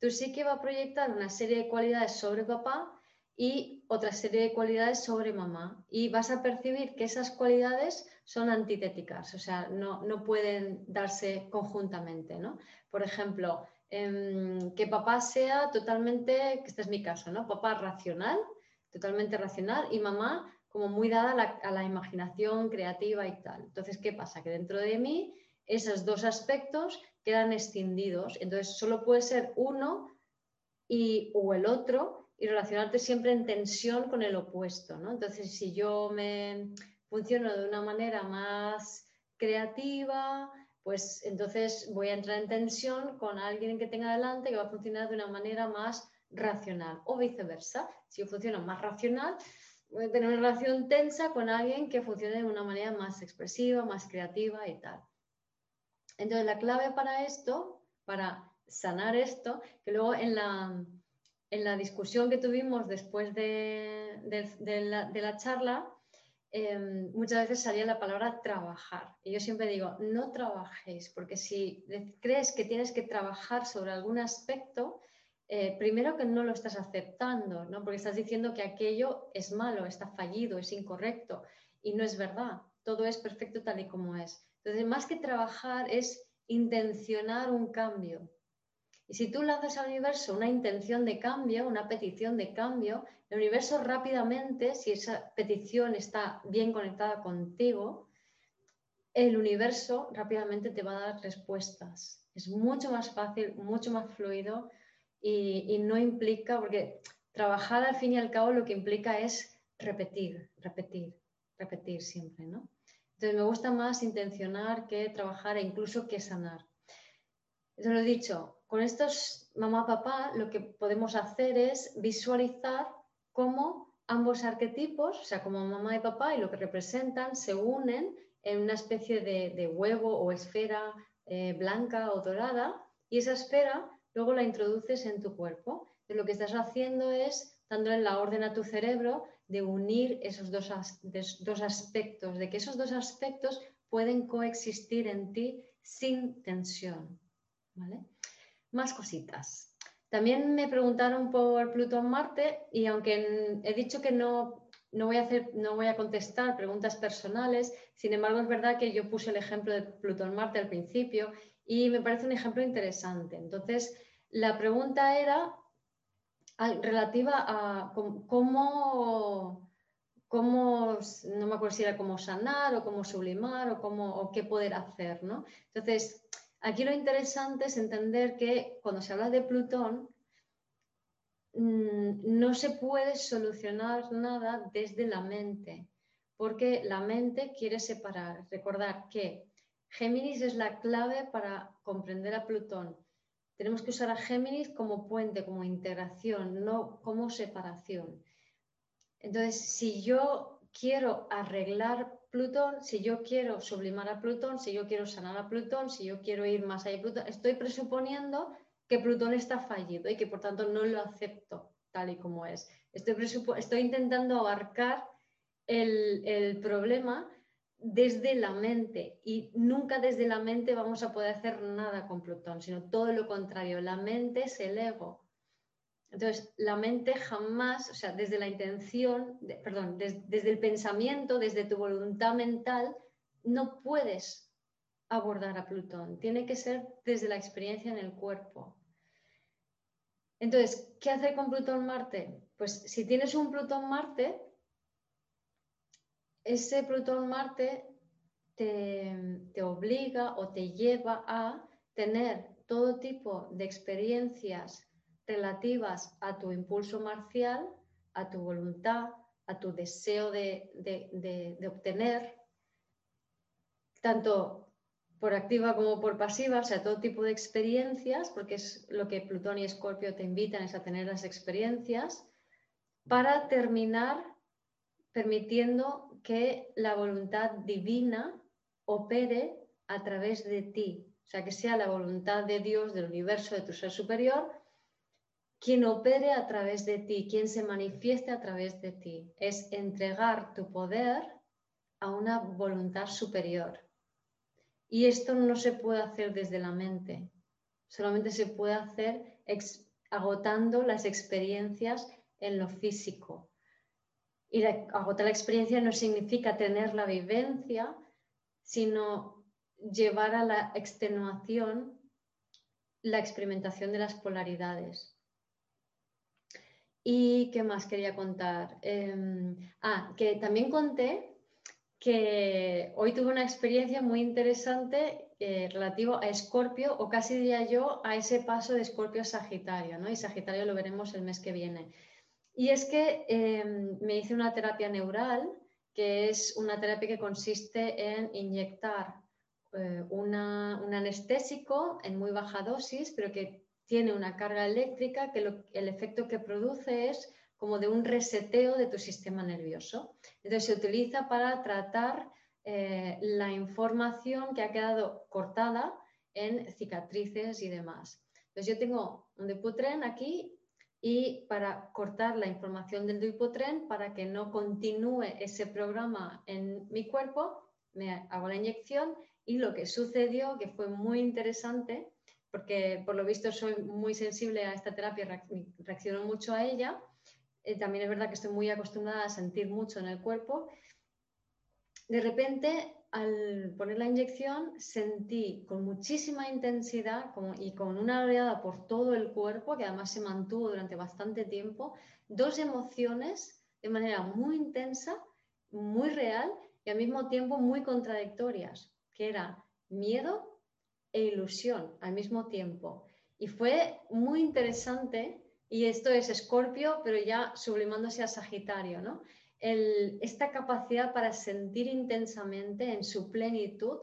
tú sí que va a proyectar una serie de cualidades sobre papá y otra serie de cualidades sobre mamá. Y vas a percibir que esas cualidades son antitéticas, o sea, no, pueden darse conjuntamente, ¿no? Por ejemplo, em, que papá sea totalmente, que este es mi caso, ¿no? Papá racional, totalmente racional, y mamá como muy dada a la, a la imaginación creativa y tal. Entonces, ¿qué pasa? Que dentro de mí esos dos aspectos quedan escindidos. Entonces, solo puede ser uno y, o el otro y relacionarte siempre en tensión con el opuesto. ¿no? Entonces, si yo me funciono de una manera más creativa, pues entonces voy a entrar en tensión con alguien que tenga delante que va a funcionar de una manera más racional o viceversa. Si yo funciono más racional, voy a tener una relación tensa con alguien que funcione de una manera más expresiva, más creativa y tal. Entonces, la clave para esto, para sanar esto, que luego en la, en la discusión que tuvimos después de, la, charla, em, muchas veces salía la palabra trabajar. Y yo siempre digo, no trabajéis, porque si crees que tienes que trabajar sobre algún aspecto, eh, primero que no lo estás aceptando, ¿no? porque estás diciendo que aquello es malo, está fallido, es incorrecto, y no es verdad. Todo es perfecto tal y como es. Entonces, más que trabajar es intencionar un cambio. Y si tú lanzas al universo una intención de cambio, una petición de cambio, el universo rápidamente, si esa petición está bien conectada contigo, el universo rápidamente te va a dar respuestas. Es mucho más fácil, mucho más fluido y, no implica, porque trabajar al fin y al cabo lo que implica es repetir, repetir, repetir siempre, ¿no? Entonces me gusta más intencionar que trabajar e incluso que sanar. Eso lo he dicho, con estos mamá papá lo que podemos hacer es visualizar cómo ambos arquetipos, o sea, como mamá y papá y lo que representan, se unen en una especie de, huevo o esfera eh, blanca o dorada y esa esfera luego la introduces en tu cuerpo. Y lo que estás haciendo es dándole la orden a tu cerebro de unir esos dos, dos aspectos, de que esos dos aspectos pueden coexistir en ti sin tensión. Más cositas. También me preguntaron por Plutón-Marte y aunque he dicho que no, no, voy a hacer, no voy a contestar preguntas personales, sin embargo es verdad que yo puse el ejemplo de Plutón-Marte al principio y me parece un ejemplo interesante. Entonces, la pregunta era relativa a cómo, cómo, no me acuerdo si era cómo sanar o cómo sublimar o, cómo, o qué poder hacer, ¿no? Entonces, aquí lo interesante es entender que cuando se habla de Plutón, mm, no se puede solucionar nada desde la mente, porque la mente quiere separar. Recordar que Géminis es la clave para comprender a Plutón. Tenemos que usar a Géminis como puente, como integración, no como separación. Entonces, si yo quiero arreglar Plutón, si yo quiero sublimar a Plutón, si yo quiero sanar a Plutón, si yo quiero ir más allá de Plutón, estoy presuponiendo que Plutón está fallido y que por tanto no lo acepto tal y como es. Estoy, intentando abarcar el, problema desde la mente y nunca desde la mente vamos a poder hacer nada con Plutón, sino todo lo contrario, la mente es el ego. Entonces, la mente jamás, o sea, desde la intención, perdón, desde el pensamiento, desde tu voluntad mental, no puedes abordar a Plutón. Tiene que ser desde la experiencia en el cuerpo. Entonces, ¿qué hacer con Plutón-Marte? Pues si tienes un Plutón-Marte, ese Plutón-Marte te, te obliga o te lleva a tener todo tipo de experiencias relativas a tu impulso marcial, a tu voluntad, a tu deseo de, obtener, tanto por activa como por pasiva, o sea, todo tipo de experiencias, porque es lo que Plutón y Escorpio te invitan, es a tener las experiencias, para terminar permitiendo que la voluntad divina opere a través de ti, o sea, que sea la voluntad de Dios, del universo, de tu ser superior, quien opere a través de ti, quien se manifieste a través de ti. Es entregar tu poder a una voluntad superior. Y esto no se puede hacer desde la mente, solamente se puede hacer agotando las experiencias en lo físico. Y agotar la experiencia no significa tener la vivencia, sino llevar a la extenuación la experimentación de las polaridades. ¿Y qué más quería contar? Em, ah, que también conté que hoy tuve una experiencia muy interesante eh, relativo a Escorpio, o casi diría yo a ese paso de Escorpio a Sagitario, ¿no? Y Sagitario lo veremos el mes que viene. Y es que em, me hice una terapia neural, que es una terapia que consiste en inyectar eh, un anestésico en muy baja dosis, pero que tiene una carga eléctrica que el efecto que produce es como de un reseteo de tu sistema nervioso. Entonces se utiliza para tratar eh, la información que ha quedado cortada en cicatrices y demás. Entonces yo tengo un Dupuytren aquí y para cortar la información del Dupuytren para que no continúe ese programa en mi cuerpo, me hago la inyección y lo que sucedió, que fue muy interesante, porque por lo visto soy muy sensible a esta terapia, reacciono mucho a ella. Eh, también es verdad que estoy muy acostumbrada a sentir mucho en el cuerpo. De repente, al poner la inyección, sentí con muchísima intensidad y con una oleada por todo el cuerpo, que además se mantuvo durante bastante tiempo, dos emociones de manera muy intensa, muy real y al mismo tiempo muy contradictorias, que era miedo e ilusión al mismo tiempo. Y fue muy interesante, y esto es Escorpio, pero ya sublimándose a Sagitario, ¿no? Esta capacidad para sentir intensamente en su plenitud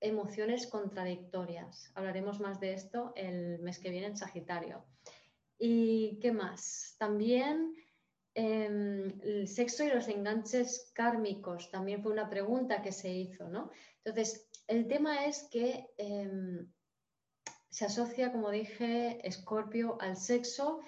emociones contradictorias. Hablaremos más de esto el mes que viene en Sagitario. ¿Y qué más? También em, el sexo y los enganches kármicos, también fue una pregunta que se hizo, ¿no? Entonces, el tema es que em, se asocia, como dije, Escorpio al sexo.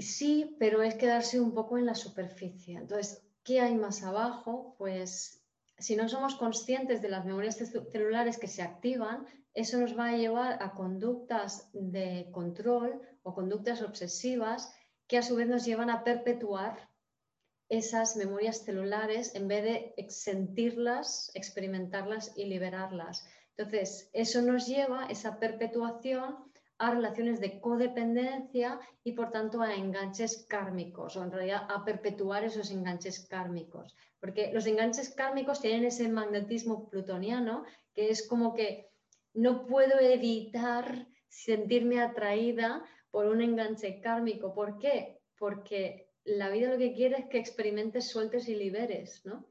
Sí, pero es quedarse un poco en la superficie. Entonces, ¿qué hay más abajo? Pues si no somos conscientes de las memorias celulares que se activan, eso nos va a llevar a conductas de control o conductas obsesivas que a su vez nos llevan a perpetuar esas memorias celulares en vez de sentirlas, experimentarlas y liberarlas. Entonces, eso nos lleva, esa perpetuación, a relaciones de codependencia y por tanto a enganches kármicos o en realidad a perpetuar esos enganches kármicos. Porque los enganches kármicos tienen ese magnetismo plutoniano que es como que no puedo evitar sentirme atraída por un enganche kármico. ¿Por qué? Porque la vida lo que quiere es que experimentes, sueltes y liberes, ¿no?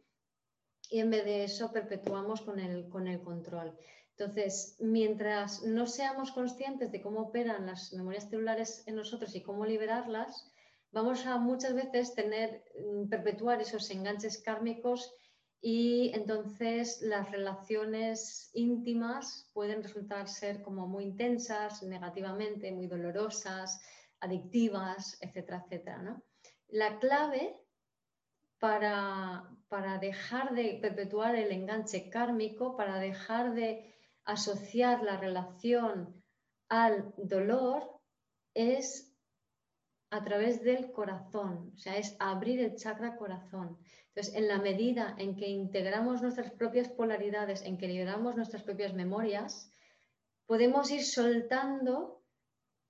Y en vez de eso perpetuamos con el, con el control. Entonces, mientras no seamos conscientes de cómo operan las memorias celulares en nosotros y cómo liberarlas, vamos a muchas veces tener, mm, perpetuar esos enganches kármicos y entonces las relaciones íntimas pueden resultar ser como muy intensas, negativamente, muy dolorosas, adictivas, etcétera, etcétera. La clave para, para dejar de perpetuar el enganche kármico, para dejar de asociar la relación al dolor es a través del corazón, o sea, es abrir el chakra corazón. Entonces, en la medida en que integramos nuestras propias polaridades, en que liberamos nuestras propias memorias, podemos ir soltando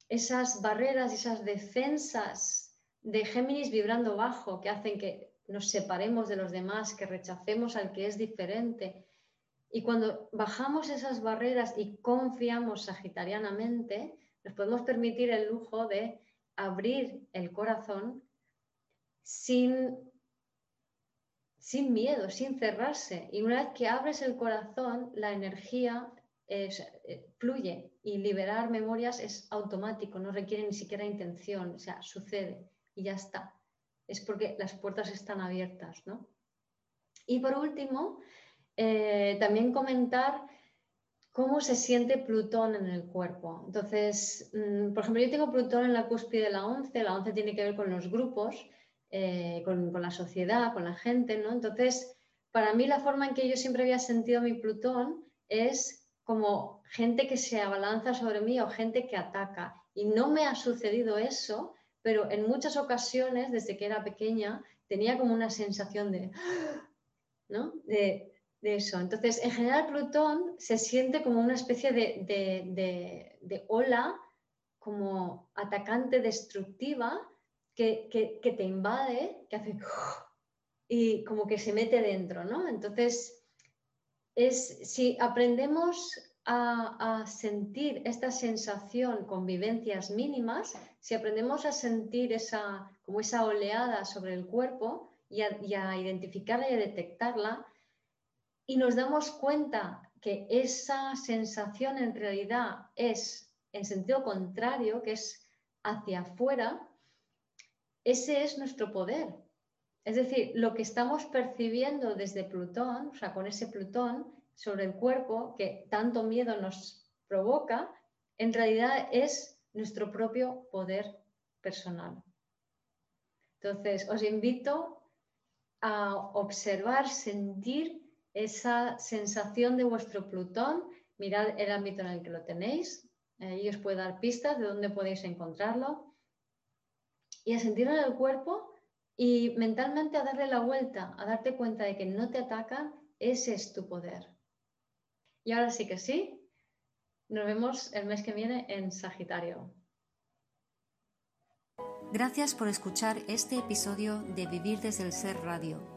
esas barreras, esas defensas de Géminis vibrando bajo que hacen que nos separemos de los demás, que rechacemos al que es diferente, y cuando bajamos esas barreras y confiamos sagitarianamente, nos podemos permitir el lujo de abrir el corazón sin, sin miedo, sin cerrarse. Y una vez que abres el corazón, la energía eh, fluye y liberar memorias es automático, no requiere ni siquiera intención, o sea, sucede y ya está. Es porque las puertas están abiertas, ¿no? Y por último, eh, también comentar cómo se siente Plutón en el cuerpo. Entonces, mm, por ejemplo, yo tengo Plutón en la cúspide de la 11, la 11 tiene que ver con los grupos, eh, con, la sociedad, con la gente, ¿no? Entonces, para mí la forma en que yo siempre había sentido mi Plutón es como gente que se abalanza sobre mí o gente que ataca. Y no me ha sucedido eso, pero en muchas ocasiones, desde que era pequeña, tenía como una sensación de, ¿no? De, de eso. Entonces, en general, Plutón se siente como una especie de, ola, como atacante destructiva, que, te invade, que hace y como que se mete dentro, ¿no? Entonces, es, si aprendemos a, sentir esta sensación con vivencias mínimas, si aprendemos a sentir esa, como esa oleada sobre el cuerpo y a identificarla y a detectarla, y nos damos cuenta que esa sensación en realidad es en sentido contrario, que es hacia afuera, ese es nuestro poder. Es decir, lo que estamos percibiendo desde Plutón, o sea, con ese Plutón sobre el cuerpo que tanto miedo nos provoca, en realidad es nuestro propio poder personal. Entonces, os invito a observar, sentir esa sensación de vuestro Plutón, mirad el ámbito en el que lo tenéis, ahí os puede dar pistas de dónde podéis encontrarlo, y a sentirlo en el cuerpo y mentalmente a darle la vuelta, a darte cuenta de que no te atacan, ese es tu poder. Y ahora sí que sí, nos vemos el mes que viene en Sagitario. Gracias por escuchar este episodio de Vivir desde el Ser Radio.